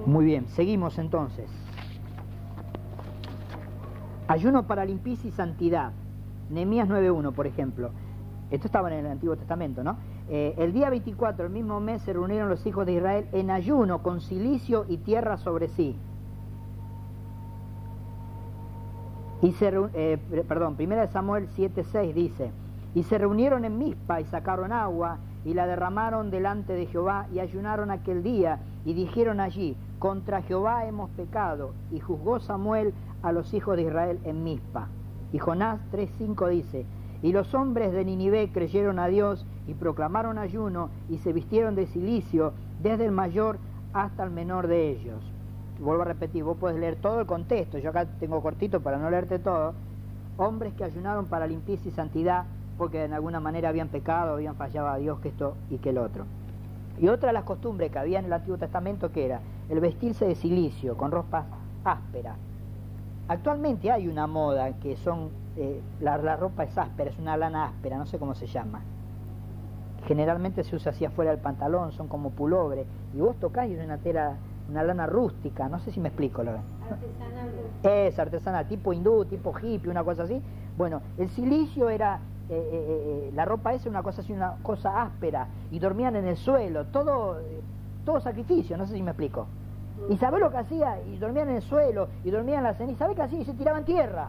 Muy bien, seguimos entonces. Ayuno para limpieza y santidad. Nehemías 9.1, por ejemplo. Esto estaba en el Antiguo Testamento, ¿no? Eh, el día 24, el mismo mes, se reunieron los hijos de Israel en ayuno, con silicio y tierra sobre sí. Y se, eh, perdón, primera de Samuel 7.6 dice, y se reunieron en Mizpa y sacaron agua y la derramaron delante de Jehová y ayunaron aquel día y dijeron allí, contra Jehová hemos pecado. Y juzgó Samuel a los hijos de Israel en Mizpa. Y Jonás 3.5 dice, y los hombres de Ninive creyeron a Dios y proclamaron ayuno y se vistieron de silicio desde el mayor hasta el menor de ellos. Vuelvo a repetir, vos puedes leer todo el contexto, yo acá tengo cortito para no leerte todo. Hombres que ayunaron para limpieza y santidad porque de alguna manera habían pecado, habían fallado a Dios que esto y que el otro. Y otra de las costumbres que había en el Antiguo Testamento que era el vestirse de silicio, con ropas ásperas, Actualmente hay una moda que son eh, la, la, ropa es áspera, es una lana áspera, no sé cómo se llama. Generalmente se usa así afuera del pantalón, son como pulobres. Y vos tocás y es una tela, una lana rústica, no sé si me explico. Lo artesanal. Es artesanal, tipo hindú, tipo hippie, una cosa así. Bueno, el silicio era, eh, eh, eh, la ropa esa una cosa así, una cosa áspera. Y dormían en el suelo, todo, todo sacrificio, no sé si me explico. ¿Y sabés lo que hacía? Y dormían en el suelo, y dormían en la ceniza. ¿Sabés qué hacía? Y se tiraban tierra.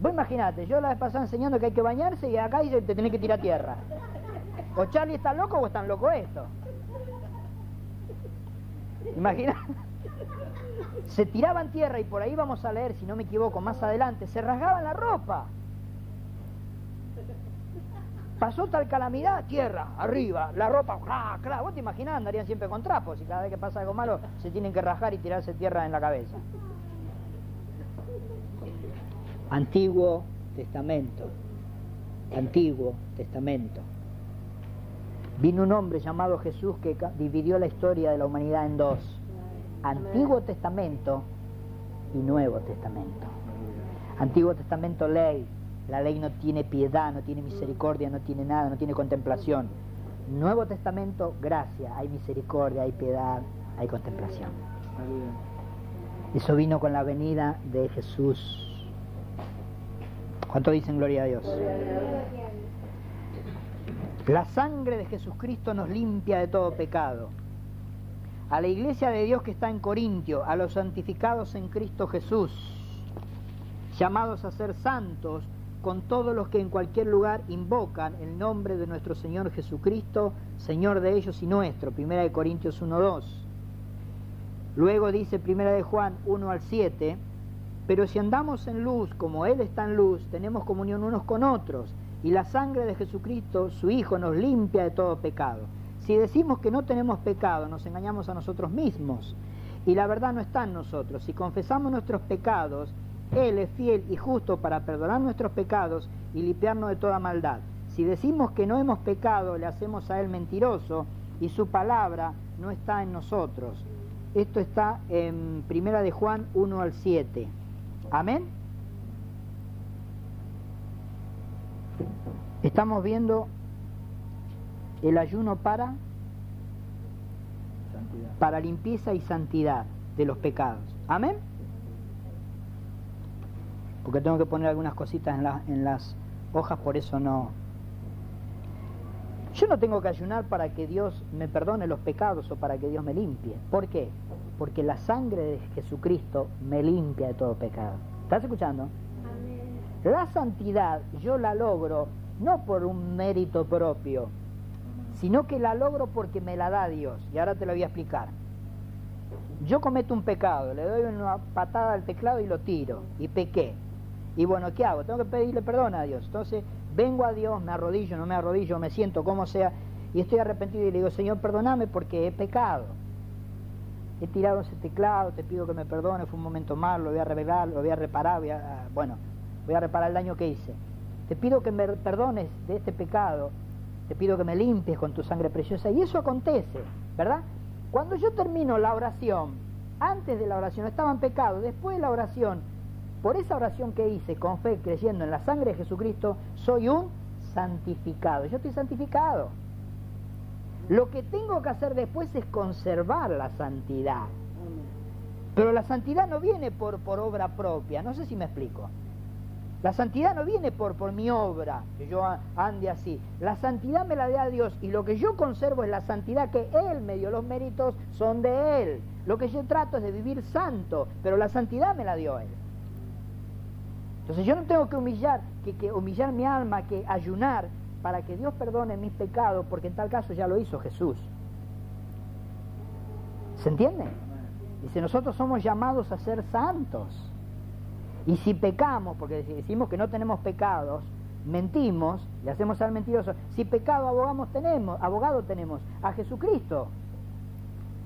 Vos imaginate, yo la vez pasada enseñando que hay que bañarse y acá dice te tenés que tirar tierra. O Charlie está loco o están loco esto. Imagina. Se tiraban tierra y por ahí vamos a leer, si no me equivoco, más adelante, se rasgaban la ropa. Pasó tal calamidad, tierra, arriba, la ropa, ¡cra, cra! Vos te imaginás, andarían siempre con trapos y cada vez que pasa algo malo se tienen que rajar y tirarse tierra en la cabeza. Antiguo Testamento. Antiguo Testamento. Vino un hombre llamado Jesús que dividió la historia de la humanidad en dos. Antiguo Testamento y Nuevo Testamento. Antiguo Testamento ley. La ley no tiene piedad, no tiene misericordia, no tiene nada, no tiene contemplación. Nuevo Testamento, gracia. Hay misericordia, hay piedad, hay contemplación. Eso vino con la venida de Jesús ¿Cuánto dicen gloria a Dios? La sangre de Jesucristo nos limpia de todo pecado. A la iglesia de Dios que está en Corintio, a los santificados en Cristo Jesús, llamados a ser santos, con todos los que en cualquier lugar invocan el nombre de nuestro Señor Jesucristo, Señor de ellos y nuestro. Primera de Corintios 1.2. Luego dice Primera de Juan 1 al 7, pero si andamos en luz como Él está en luz, tenemos comunión unos con otros, y la sangre de Jesucristo, su Hijo, nos limpia de todo pecado. Si decimos que no tenemos pecado, nos engañamos a nosotros mismos, y la verdad no está en nosotros. Si confesamos nuestros pecados, Él es fiel y justo para perdonar nuestros pecados y limpiarnos de toda maldad. Si decimos que no hemos pecado, le hacemos a Él mentiroso, y su palabra no está en nosotros. Esto está en Primera de Juan 1 al 7. Amén. Estamos viendo el ayuno para para limpieza y santidad de los pecados. Amén. Porque tengo que poner algunas cositas en, en las hojas, por eso no. Yo no tengo que ayunar para que Dios me perdone los pecados o para que Dios me limpie. ¿Por qué? porque la sangre de Jesucristo me limpia de todo pecado. ¿Estás escuchando? La santidad yo la logro no por un mérito propio, sino que la logro porque me la da Dios. Y ahora te lo voy a explicar. Yo cometo un pecado, le doy una patada al teclado y lo tiro, y pequé. Y bueno, ¿qué hago? Tengo que pedirle perdón a Dios. Entonces, vengo a Dios, me arrodillo, no me arrodillo, me siento como sea, y estoy arrepentido y le digo, Señor, perdóname porque he pecado he tirado ese teclado, te pido que me perdone, fue un momento malo, lo voy a revelar, lo voy a reparar, voy a, bueno, voy a reparar el daño que hice. Te pido que me perdones de este pecado, te pido que me limpies con tu sangre preciosa. Y eso acontece, ¿verdad? Cuando yo termino la oración, antes de la oración estaba en pecado, después de la oración, por esa oración que hice con fe, creyendo en la sangre de Jesucristo, soy un santificado. Yo estoy santificado. Lo que tengo que hacer después es conservar la santidad. Pero la santidad no viene por, obra propia, no sé si me explico. La santidad no viene por, por mi obra, que yo ande así. La santidad me la da Dios y lo que yo conservo es la santidad que Él me dio. Los méritos son de Él. Lo que yo trato es de vivir santo, pero la santidad me la dio Él. Entonces yo no tengo que humillar, que, humillar mi alma, que ayunar, para que Dios perdone mis pecados, porque en tal caso ya lo hizo Jesús. ¿Se entiende? Dice, nosotros somos llamados a ser santos. Y si pecamos, porque decimos que no tenemos pecados, mentimos, le hacemos al mentiroso. Si pecado abogamos tenemos, abogado tenemos a Jesucristo.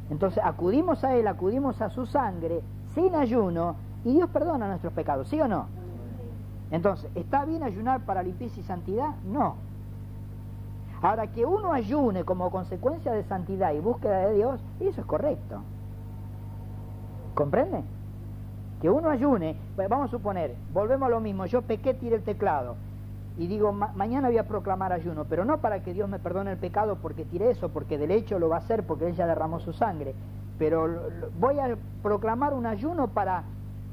Entonces acudimos a Él, acudimos a su sangre, sin ayuno, y Dios perdona nuestros pecados, ¿sí o no? Entonces, ¿está bien ayunar para limpieza y santidad? No. Ahora, que uno ayune como consecuencia de santidad y búsqueda de Dios, eso es correcto. ¿Comprende? Que uno ayune, vamos a suponer, volvemos a lo mismo, yo pequé, tiré el teclado y digo, mañana voy a proclamar ayuno, pero no para que Dios me perdone el pecado porque tiré eso, porque del hecho lo va a hacer porque ella derramó su sangre, pero voy a proclamar un ayuno para,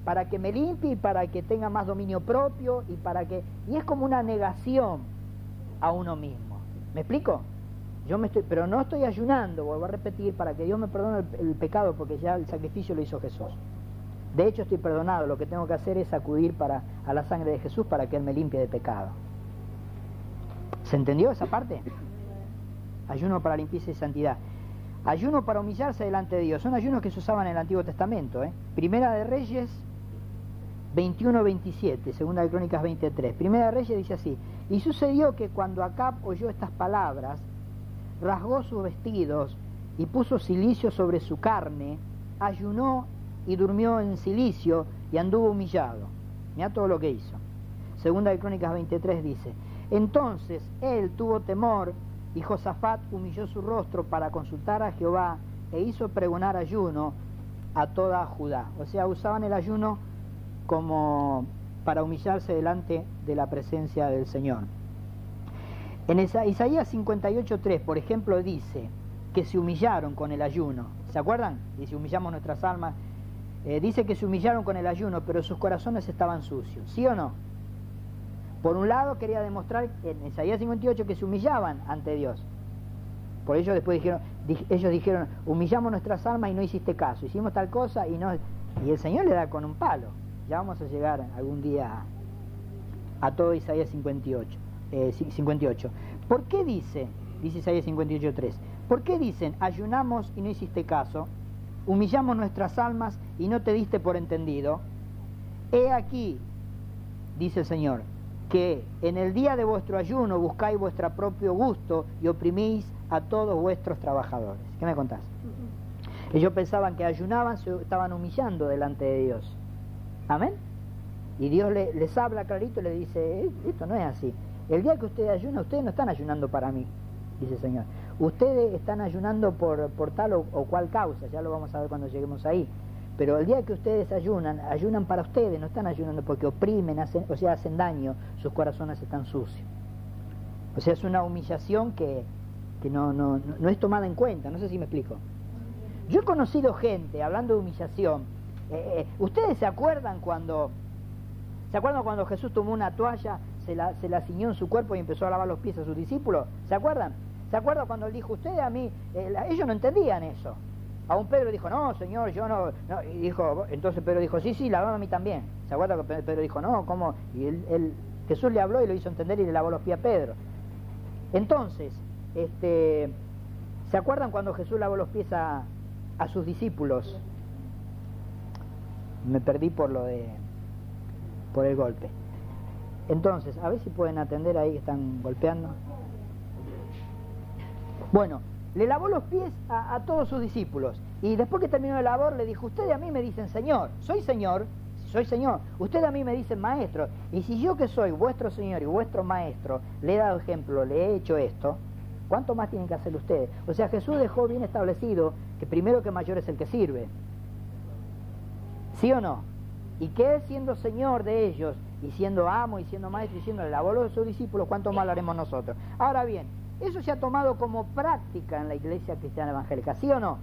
para que me limpie y para que tenga más dominio propio y para que... Y es como una negación a uno mismo. ¿Me explico? Yo me estoy, pero no estoy ayunando, vuelvo a repetir, para que Dios me perdone el, pecado, porque ya el sacrificio lo hizo Jesús. De hecho estoy perdonado, lo que tengo que hacer es acudir para, a la sangre de Jesús para que Él me limpie de pecado. ¿Se entendió esa parte? Ayuno para limpieza y santidad. Ayuno para humillarse delante de Dios. Son ayunos que se usaban en el Antiguo Testamento. ¿eh? Primera de Reyes 21-27, segunda de Crónicas 23. Primera de Reyes dice así, y sucedió que cuando Acab oyó estas palabras, rasgó sus vestidos y puso silicio sobre su carne, ayunó y durmió en silicio y anduvo humillado. Mira todo lo que hizo. Segunda de Crónicas 23 dice, entonces él tuvo temor y Josafat humilló su rostro para consultar a Jehová e hizo pregonar ayuno a toda Judá. O sea, usaban el ayuno como para humillarse delante de la presencia del Señor. En Isaías 58.3, por ejemplo, dice que se humillaron con el ayuno. ¿Se acuerdan? Dice, humillamos nuestras almas. Eh, dice que se humillaron con el ayuno, pero sus corazones estaban sucios. ¿Sí o no? Por un lado quería demostrar en Isaías 58 que se humillaban ante Dios. Por ello después dijeron, ellos dijeron, humillamos nuestras almas y no hiciste caso, hicimos tal cosa y no... Y el Señor le da con un palo. Ya vamos a llegar algún día a, todo Isaías 58, 58. Eh, ¿Por qué dice, dice Isaías 58.3, ¿por qué dicen, ayunamos y no hiciste caso, humillamos nuestras almas y no te diste por entendido? He aquí, dice el Señor, que en el día de vuestro ayuno buscáis vuestro propio gusto y oprimís a todos vuestros trabajadores. ¿Qué me contás? Ellos pensaban que ayunaban, se estaban humillando delante de Dios. Amén. Y Dios les habla clarito y le dice, eh, esto no es así. El día que ustedes ayunan, ustedes no están ayunando para mí, dice el Señor. Ustedes están ayunando por, por tal o, cual causa, ya lo vamos a ver cuando lleguemos ahí. Pero el día que ustedes ayunan, ayunan para ustedes, no están ayunando porque oprimen, hacen, o sea, hacen daño, sus corazones están sucios. O sea, es una humillación que, no, no, no es tomada en cuenta, no sé si me explico. Yo he conocido gente, hablando de humillación, eh, eh, ¿ustedes se acuerdan cuando, se acuerdan cuando Jesús tomó una toalla, se la, se la ciñó en su cuerpo y empezó a lavar los pies a sus discípulos? ¿Se acuerdan? ¿Se acuerdan cuando dijo, ustedes a mí, eh, ellos no entendían eso? A un Pedro dijo, no, señor, yo no, Y dijo, entonces Pedro dijo, sí, sí, lavame a mí también. ¿Se acuerda que Pedro dijo, no, ¿cómo? Y él, Jesús le habló y lo hizo entender y le lavó los pies a Pedro. Entonces, este, ¿se acuerdan cuando Jesús lavó los pies a, a sus discípulos? Me perdí por lo de, por el golpe. Entonces, a ver si pueden atender ahí que están golpeando. Bueno, le lavó los pies a, todos sus discípulos. Y después que terminó el labor, le dijo, ustedes a mí me dicen Señor, soy Señor, soy Señor. Ustedes a mí me dicen Maestro. Y si yo que soy vuestro Señor y vuestro Maestro, le he dado ejemplo, le he hecho esto, ¿cuánto más tienen que hacer ustedes? O sea, Jesús dejó bien establecido que primero que mayor es el que sirve. ¿Sí o no? Y que Él siendo Señor de ellos, y siendo amo, y siendo maestro, y siendo el labor de sus discípulos, ¿cuánto más haremos nosotros? Ahora bien, eso se ha tomado como práctica en la iglesia cristiana evangélica, ¿sí o no?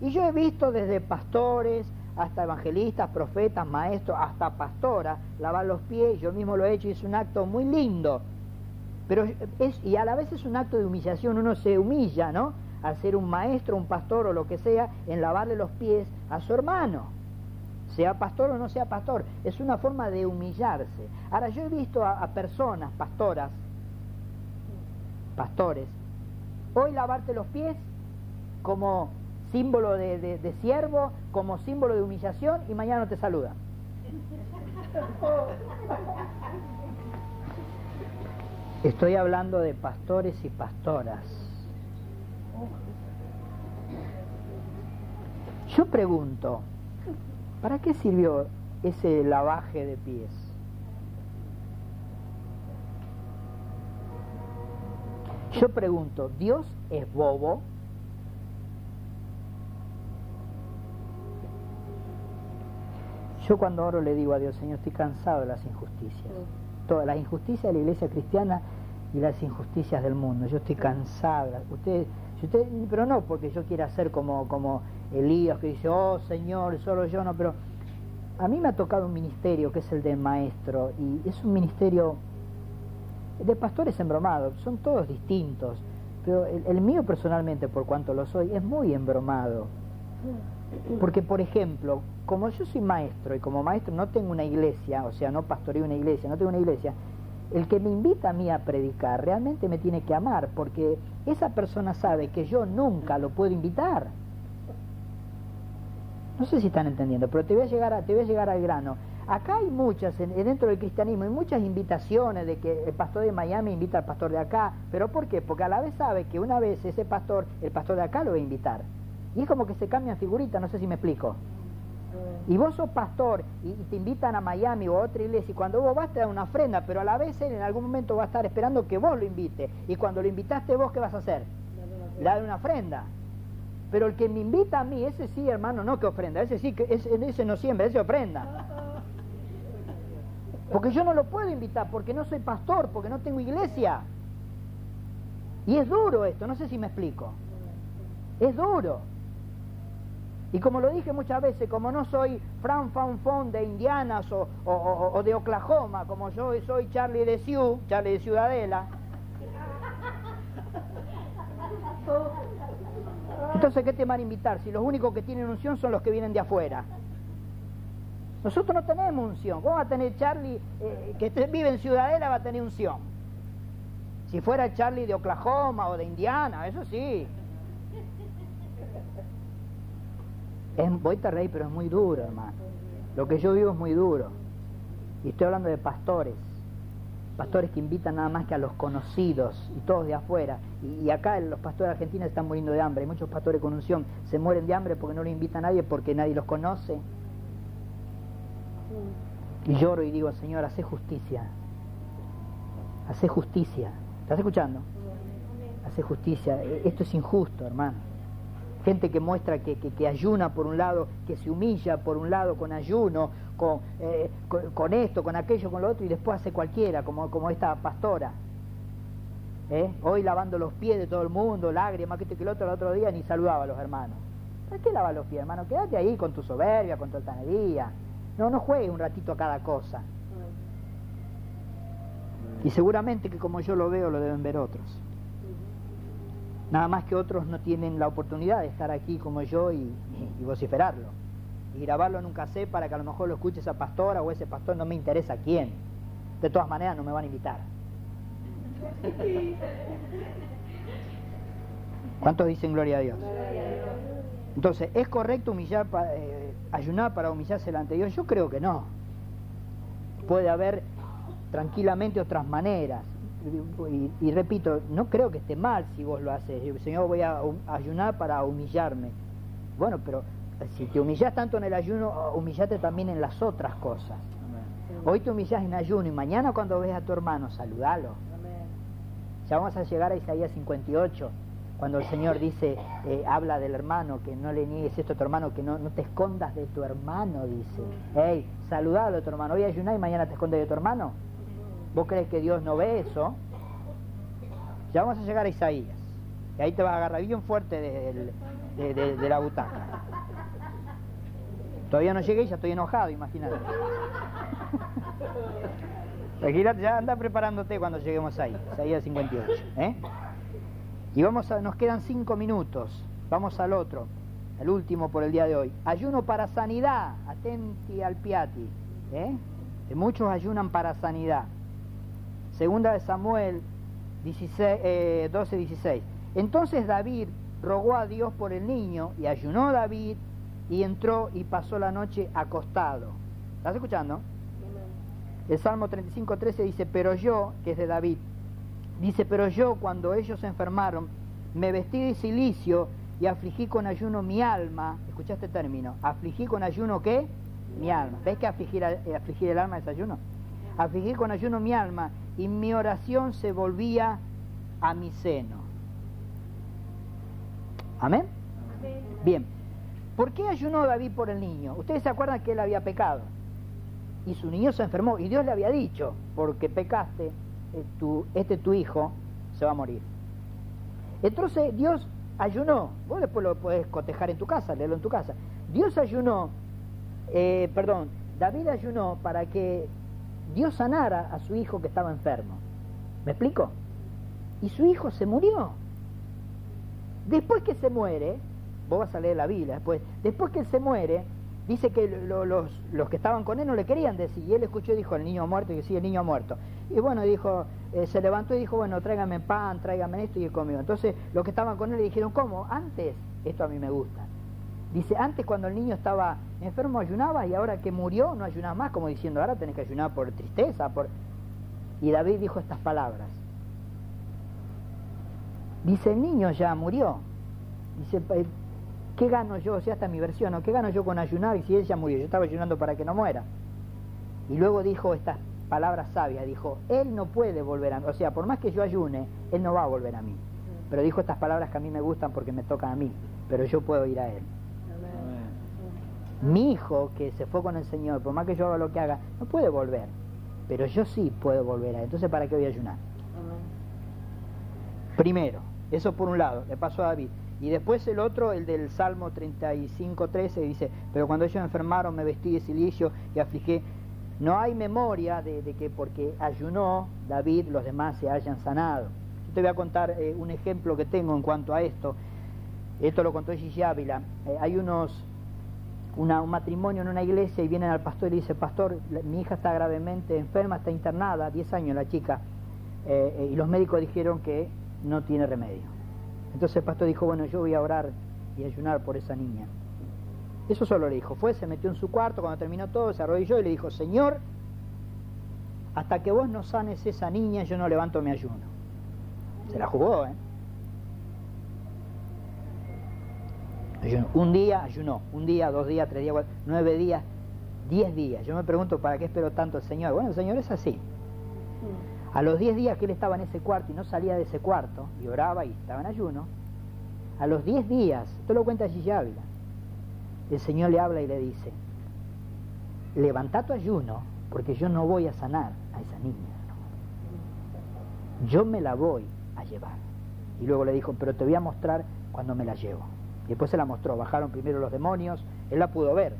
Y yo he visto desde pastores hasta evangelistas, profetas, maestros, hasta pastoras, lavar los pies, yo mismo lo he hecho y es un acto muy lindo. Pero es, y a la vez es un acto de humillación, uno se humilla, ¿no? Al ser un maestro, un pastor o lo que sea, en lavarle los pies a su hermano. Sea pastor o no sea pastor, es una forma de humillarse. Ahora yo he visto a personas, pastoras, pastores. Hoy lavarte los pies como símbolo de, siervo, como símbolo de humillación y mañana no te saluda. Estoy hablando de pastores y pastoras. Yo pregunto, ¿para qué sirvió ese lavaje de pies? Yo pregunto, ¿Dios es bobo? Yo cuando oro le digo a Dios, Señor, estoy cansado de las injusticias. Todas las injusticias de la iglesia cristiana y las injusticias del mundo. Yo estoy cansado. Usted, usted, pero no porque yo quiera ser como, como Elías que dice, oh Señor, solo yo no, pero a mí me ha tocado un ministerio que es el de maestro y es un ministerio de pastores embromados, son todos distintos, pero el, mío personalmente, por cuanto lo soy, es muy embromado. Porque, por ejemplo, como yo soy maestro y como maestro no tengo una iglesia, o sea, no pastoreo una iglesia, no tengo una iglesia, el que me invita a mí a predicar realmente me tiene que amar, porque esa persona sabe que yo nunca lo puedo invitar. No sé si están entendiendo, pero te voy a llegar, a, te voy a llegar al grano. Acá hay muchas, dentro del cristianismo, hay muchas invitaciones de que el pastor de Miami invita al pastor de acá. ¿Pero por qué? Porque a la vez sabe que una vez ese pastor, el pastor de acá lo va a invitar. Y es como que se cambian figuritas, no sé si me explico. Y vos sos pastor y, te invitan a Miami o a otra iglesia y cuando vos vas te dan una ofrenda, pero a la vez él en algún momento va a estar esperando que vos lo invites. Y cuando lo invitaste vos, ¿qué vas a hacer? Le dar una ofrenda. Pero el que me invita a mí, ese sí, hermano, no que ofrenda, ese sí, que ese, no siembra, ese ofrenda. Porque yo no lo puedo invitar, porque no soy pastor, porque no tengo iglesia. Y es duro esto, no sé si me explico. Es duro. Y como lo dije muchas veces, como no soy Fran Fan Fon de Indianas o, de Oklahoma, como yo soy Charlie de Sioux, Charlie de Ciudadela. Entonces, ¿qué te van a invitar? Si los únicos que tienen unción son los que vienen de afuera. Nosotros no tenemos unción. ¿Cómo va a tener Charlie, eh, que vive en Ciudadela, va a tener unción? Si fuera Charlie de Oklahoma o de Indiana, eso sí. Es, voy a reír, pero es muy duro, hermano. Lo que yo vivo es muy duro. Y estoy hablando de pastores. Pastores que invitan nada más que a los conocidos y todos de afuera. Y, acá los pastores argentinos están muriendo de hambre. Hay muchos pastores con unción se mueren de hambre porque no los invita a nadie, porque nadie los conoce. Y lloro y digo, Señor, hace justicia. Hace justicia. ¿Estás escuchando? Hace justicia. E, esto es injusto, hermano. Gente que muestra que, que, ayuna por un lado, que se humilla por un lado con ayuno, con, eh, con, esto, con aquello, con lo otro, y después hace cualquiera, como, esta pastora. ¿Eh? Hoy lavando los pies de todo el mundo, lágrimas, que este que el otro, el otro día ni saludaba a los hermanos. ¿Para qué lava los pies, hermano? Quédate ahí con tu soberbia, con tu altanería. No, no juegue un ratito a cada cosa. Y seguramente que como yo lo veo, lo deben ver otros. Nada más que otros no tienen la oportunidad de estar aquí como yo y, vociferarlo. Y grabarlo en un cassette para que a lo mejor lo escuche esa pastora o ese pastor, no me interesa quién. De todas maneras no me van a invitar. ¿Cuántos dicen gloria a Dios? Entonces, ¿es correcto humillar, eh, ayunar para humillarse delante de Dios? Yo creo que no. Puede haber tranquilamente otras maneras. Y, repito, no creo que esté mal si vos lo haces. Señor, voy a ayunar para humillarme. Bueno, pero si te humillas tanto en el ayuno, humillate también en las otras cosas. Hoy te humillas en ayuno y mañana cuando ves a tu hermano, saludalo. Ya vamos a llegar a Isaías 58 cuando el Señor dice, eh, habla del hermano, que no le niegues esto a tu hermano, que no, no te escondas de tu hermano, dice. Hey, saludalo a tu hermano. Hoy ayunar y mañana te escondes de tu hermano. ¿Vos crees que Dios no ve eso? Ya vamos a llegar a Isaías. Y ahí te vas a agarrar bien fuerte de, la butaca. Todavía no llegué y ya estoy enojado, imagínate. ya anda preparándote cuando lleguemos ahí, Isaías 58. ¿eh? Y vamos a, nos quedan cinco minutos. Vamos al otro, el último por el día de hoy. Ayuno para sanidad. Atenti al piati. ¿eh? muchos ayunan para sanidad. Segunda de Samuel 16, 12, 16. Entonces David rogó a Dios por el niño y ayunó David y entró y pasó la noche acostado. ¿Estás escuchando? El Salmo 35, 13 dice, pero yo, que es de David, Dice, pero yo cuando ellos se enfermaron, me vestí de silicio y afligí con ayuno mi alma. ¿Escuchaste el término? ¿Afligí con ayuno qué? Mi alma. ¿Ves que afligir, eh, afligir el alma es ayuno? Afligí con ayuno mi alma y mi oración se volvía a mi seno. ¿Amén? Bien. ¿Por qué ayunó David por el niño? Ustedes se acuerdan que él había pecado. y su niño se enfermó y Dios le había dicho, porque pecaste, eh, este tu hijo se va a morir. Entonces Dios ayunó, vos después lo puedes cotejar en tu casa, leerlo en tu casa. Dios ayunó, eh, perdón, David ayunó para que Dios sanara a su hijo que estaba enfermo. ¿Me explico? Y su hijo se murió. Después que se muere, vos vas a leer la Biblia después, después que él se muere, dice que los, los, que estaban con él no le querían decir, y él escuchó y dijo, el niño muerto, y que sí, el niño muerto. Y bueno, dijo, eh, se levantó y dijo, bueno, tráigame pan, tráigame esto, y él comió. Entonces, los que estaban con él le dijeron, ¿cómo? Antes, esto a mí me gusta. Dice, antes cuando el niño estaba enfermo ayunaba y ahora que murió no ayunaba más, como diciendo, ahora tenés que ayunar por tristeza. Y David dijo estas palabras. Dice, el niño ya murió. Dice, ¿qué gano yo? O sea, es mi versión, ¿no? ¿Qué gano yo con ayunar y si él ya murió? Yo estaba ayunando para que no muera. Y luego dijo estas palabras sabias, dijo, él no puede volver a mí. O sea, por más que yo ayune, él no va a volver a mí. Pero dijo estas palabras que a mí me gustan porque me tocan a mí, pero yo puedo ir a él. Mi hijo que se fue con el Señor, por más que yo haga lo que haga, no puede volver. Pero yo sí puedo volver a él. Entonces, ¿para qué voy a ayunar? Primero, eso por un lado, le pasó a David. Y después el otro, el del Salmo 35, 13, dice, pero cuando ellos enfermaron me vestí de silicio y afligé. No hay memoria de, que porque ayunó David los demás se hayan sanado. Yo te voy a contar eh, un ejemplo que tengo en cuanto a esto. Esto lo contó Gigi Ávila. Eh, hay unos, un matrimonio en una iglesia y vienen al pastor y le dice, pastor, mi hija está gravemente enferma, está internada, 10 años la chica, eh, y los médicos dijeron que no tiene remedio. Entonces el pastor dijo, bueno, yo voy a orar y ayunar por esa niña. Eso solo le dijo. Fue, se metió en su cuarto, cuando terminó todo, se arrodilló y le dijo, Señor, hasta que vos no sanes esa niña, yo no levanto mi ayuno. Se la jugó, ¿eh? Un día ayunó, un día, dos días, tres días, nueve días, diez días. Yo me pregunto, ¿para qué espero tanto el Señor? Bueno, el Señor es así. A los 10 días que él estaba en ese cuarto y no salía de ese cuarto, y oraba y estaba en ayuno, a los 10 días, esto lo cuenta Gigi Ávila, el Señor le habla y le dice, levanta tu ayuno, porque yo no voy a sanar a esa niña. Yo me la voy a llevar. Y luego le dijo, pero te voy a mostrar cuando me la llevo. Y después se la mostró, bajaron primero los demonios, él la pudo ver,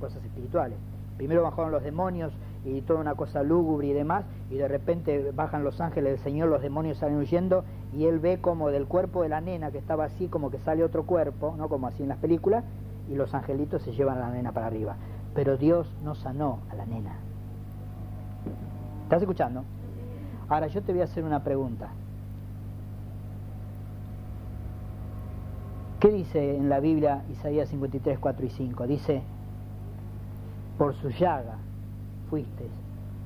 cosas espirituales. Primero bajaron los demonios y toda una cosa lúgubre y demás, y de repente bajan los ángeles del Señor, los demonios salen huyendo, y él ve como del cuerpo de la nena que estaba así, como que sale otro cuerpo, ¿no? como así en las películas, y los angelitos se llevan a la nena para arriba. Pero Dios no sanó a la nena. ¿Estás escuchando? Ahora yo te voy a hacer una pregunta. ¿Qué dice en la Biblia Isaías 53, 4 y 5? Dice, por su llaga fuiste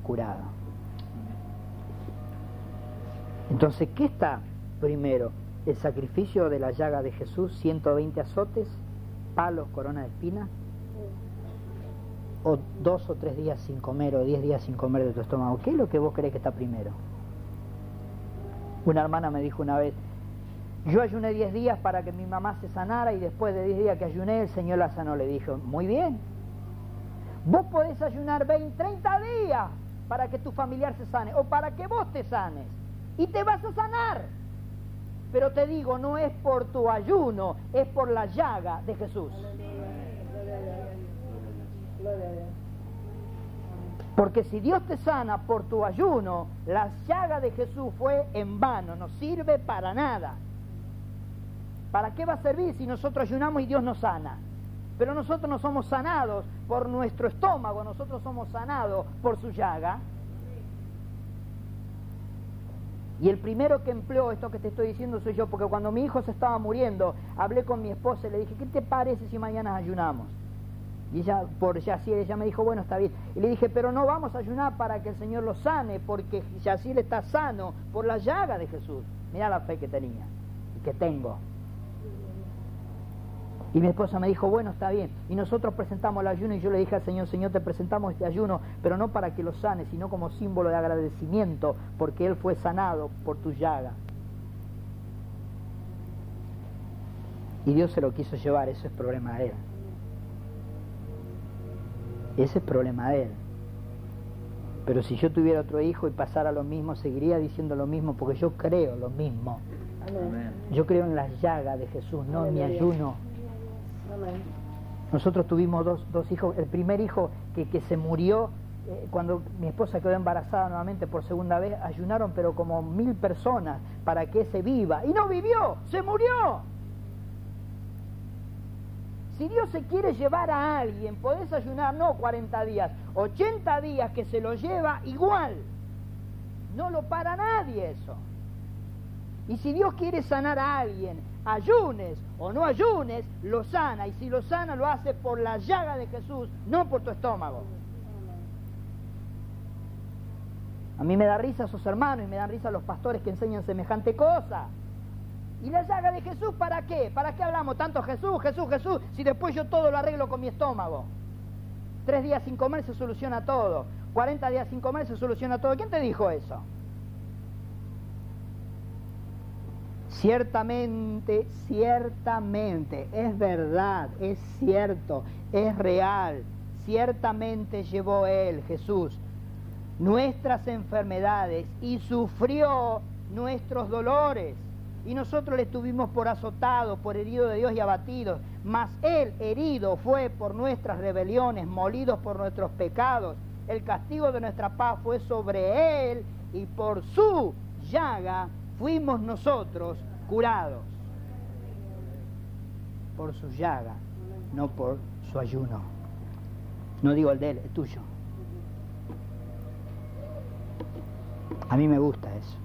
curado. Entonces, ¿qué está primero? ¿El sacrificio de la llaga de Jesús, 120 azotes, palos, corona de espinas? ¿O dos o tres días sin comer o diez días sin comer de tu estómago? ¿Qué es lo que vos crees que está primero? Una hermana me dijo una vez, yo ayuné diez días para que mi mamá se sanara y después de diez días que ayuné el Señor la sanó. Le dijo, muy bien, Vos podés ayunar 20, 30 días para que tu familiar se sane o para que vos te sanes. Y te vas a sanar. Pero te digo, no es por tu ayuno, es por la llaga de Jesús. Porque si Dios te sana por tu ayuno, la llaga de Jesús fue en vano, no sirve para nada. ¿Para qué va a servir si nosotros ayunamos y Dios nos sana? Pero nosotros no somos sanados por nuestro estómago, nosotros somos sanados por su llaga. Y el primero que empleó esto que te estoy diciendo soy yo, porque cuando mi hijo se estaba muriendo, hablé con mi esposa y le dije, ¿qué te parece si mañana ayunamos? Y ella, por Yacir, ella me dijo, bueno, está bien. Y le dije, pero no vamos a ayunar para que el Señor lo sane, porque Yacir está sano por la llaga de Jesús. Mira la fe que tenía y que tengo. Y mi esposa me dijo, bueno, está bien. Y nosotros presentamos el ayuno y yo le dije al Señor, Señor, te presentamos este ayuno, pero no para que lo sane, sino como símbolo de agradecimiento, porque Él fue sanado por tu llaga. Y Dios se lo quiso llevar, eso es problema de Él. Ese es problema de Él. Pero si yo tuviera otro hijo y pasara lo mismo, seguiría diciendo lo mismo, porque yo creo lo mismo. Yo creo en las llagas de Jesús, no en mi ayuno. Nosotros tuvimos dos, dos hijos. El primer hijo que, que se murió eh, cuando mi esposa quedó embarazada nuevamente por segunda vez, ayunaron pero como mil personas para que se viva. Y no vivió, se murió. Si Dios se quiere llevar a alguien, podés ayunar no 40 días, 80 días que se lo lleva igual. No lo para nadie eso. Y si Dios quiere sanar a alguien, ayunes o no ayunes, lo sana. Y si lo sana, lo hace por la llaga de Jesús, no por tu estómago. A mí me da risa esos hermanos y me dan risa los pastores que enseñan semejante cosa. ¿Y la llaga de Jesús para qué? ¿Para qué hablamos tanto Jesús, Jesús, Jesús, si después yo todo lo arreglo con mi estómago? Tres días sin comer se soluciona todo. Cuarenta días sin comer se soluciona todo. ¿Quién te dijo eso? Ciertamente, ciertamente, es verdad, es cierto, es real. Ciertamente llevó Él, Jesús, nuestras enfermedades y sufrió nuestros dolores. Y nosotros le estuvimos por azotados, por heridos de Dios y abatidos. Mas Él herido fue por nuestras rebeliones, molidos por nuestros pecados. El castigo de nuestra paz fue sobre Él y por su llaga fuimos nosotros curados. Por su llaga, no por su ayuno. No digo el de Él, el tuyo. A mí me gusta eso.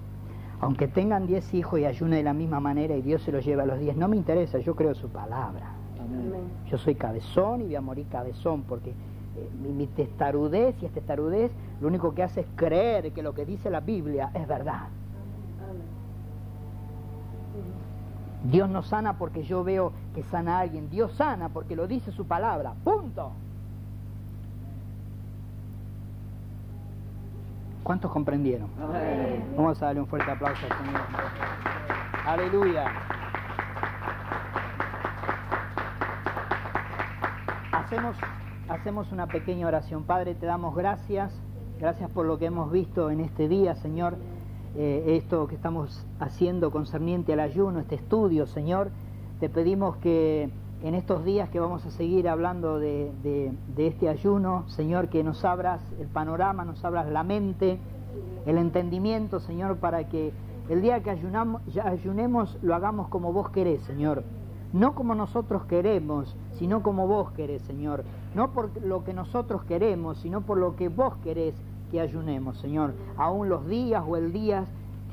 Aunque tengan diez hijos y ayune de la misma manera y Dios se los lleva a los diez, no me interesa, yo creo su palabra. Yo soy cabezón y voy a morir cabezón porque eh, mi, testarudez y esta testarudez lo único que hace es creer que lo que dice la Biblia es verdad. Dios no sana porque yo veo que sana a alguien, Dios sana porque lo dice su palabra, punto. ¿Cuántos comprendieron? Vamos a darle un fuerte aplauso al Señor. Aleluya. Hacemos, hacemos una pequeña oración. Padre, te damos gracias. Gracias por lo que hemos visto en este día, Señor. Eh, esto que estamos haciendo concerniente al ayuno, este estudio, Señor. Te pedimos que en estos días que vamos a seguir hablando de, este ayuno, Señor, que nos abras el panorama, nos abras la mente, el entendimiento, Señor, para que el día que ayunamos, ayunemos lo hagamos como vos querés, Señor. No como nosotros queremos, sino como vos querés, Señor. No por lo que nosotros queremos, sino por lo que vos querés ayunemos, Señor. Aún los días o el día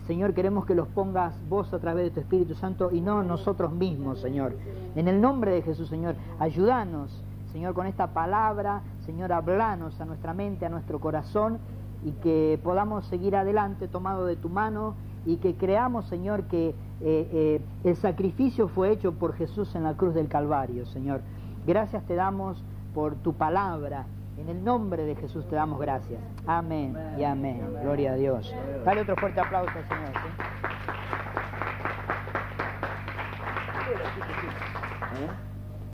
Señor, queremos que los pongas vos a través de tu Espíritu Santo y no nosotros mismos, Señor. En el nombre de Jesús, Señor, ayúdanos, Señor, con esta palabra, Señor, hablanos a nuestra mente, a nuestro corazón y que podamos seguir adelante tomado de tu mano y que creamos, Señor, que eh, eh, el sacrificio fue hecho por Jesús en la cruz del Calvario, Señor. Gracias te damos por tu palabra en el nombre de Jesús te damos gracias. Amén, y amén. Gloria a Dios. Dale otro fuerte aplauso al Señor.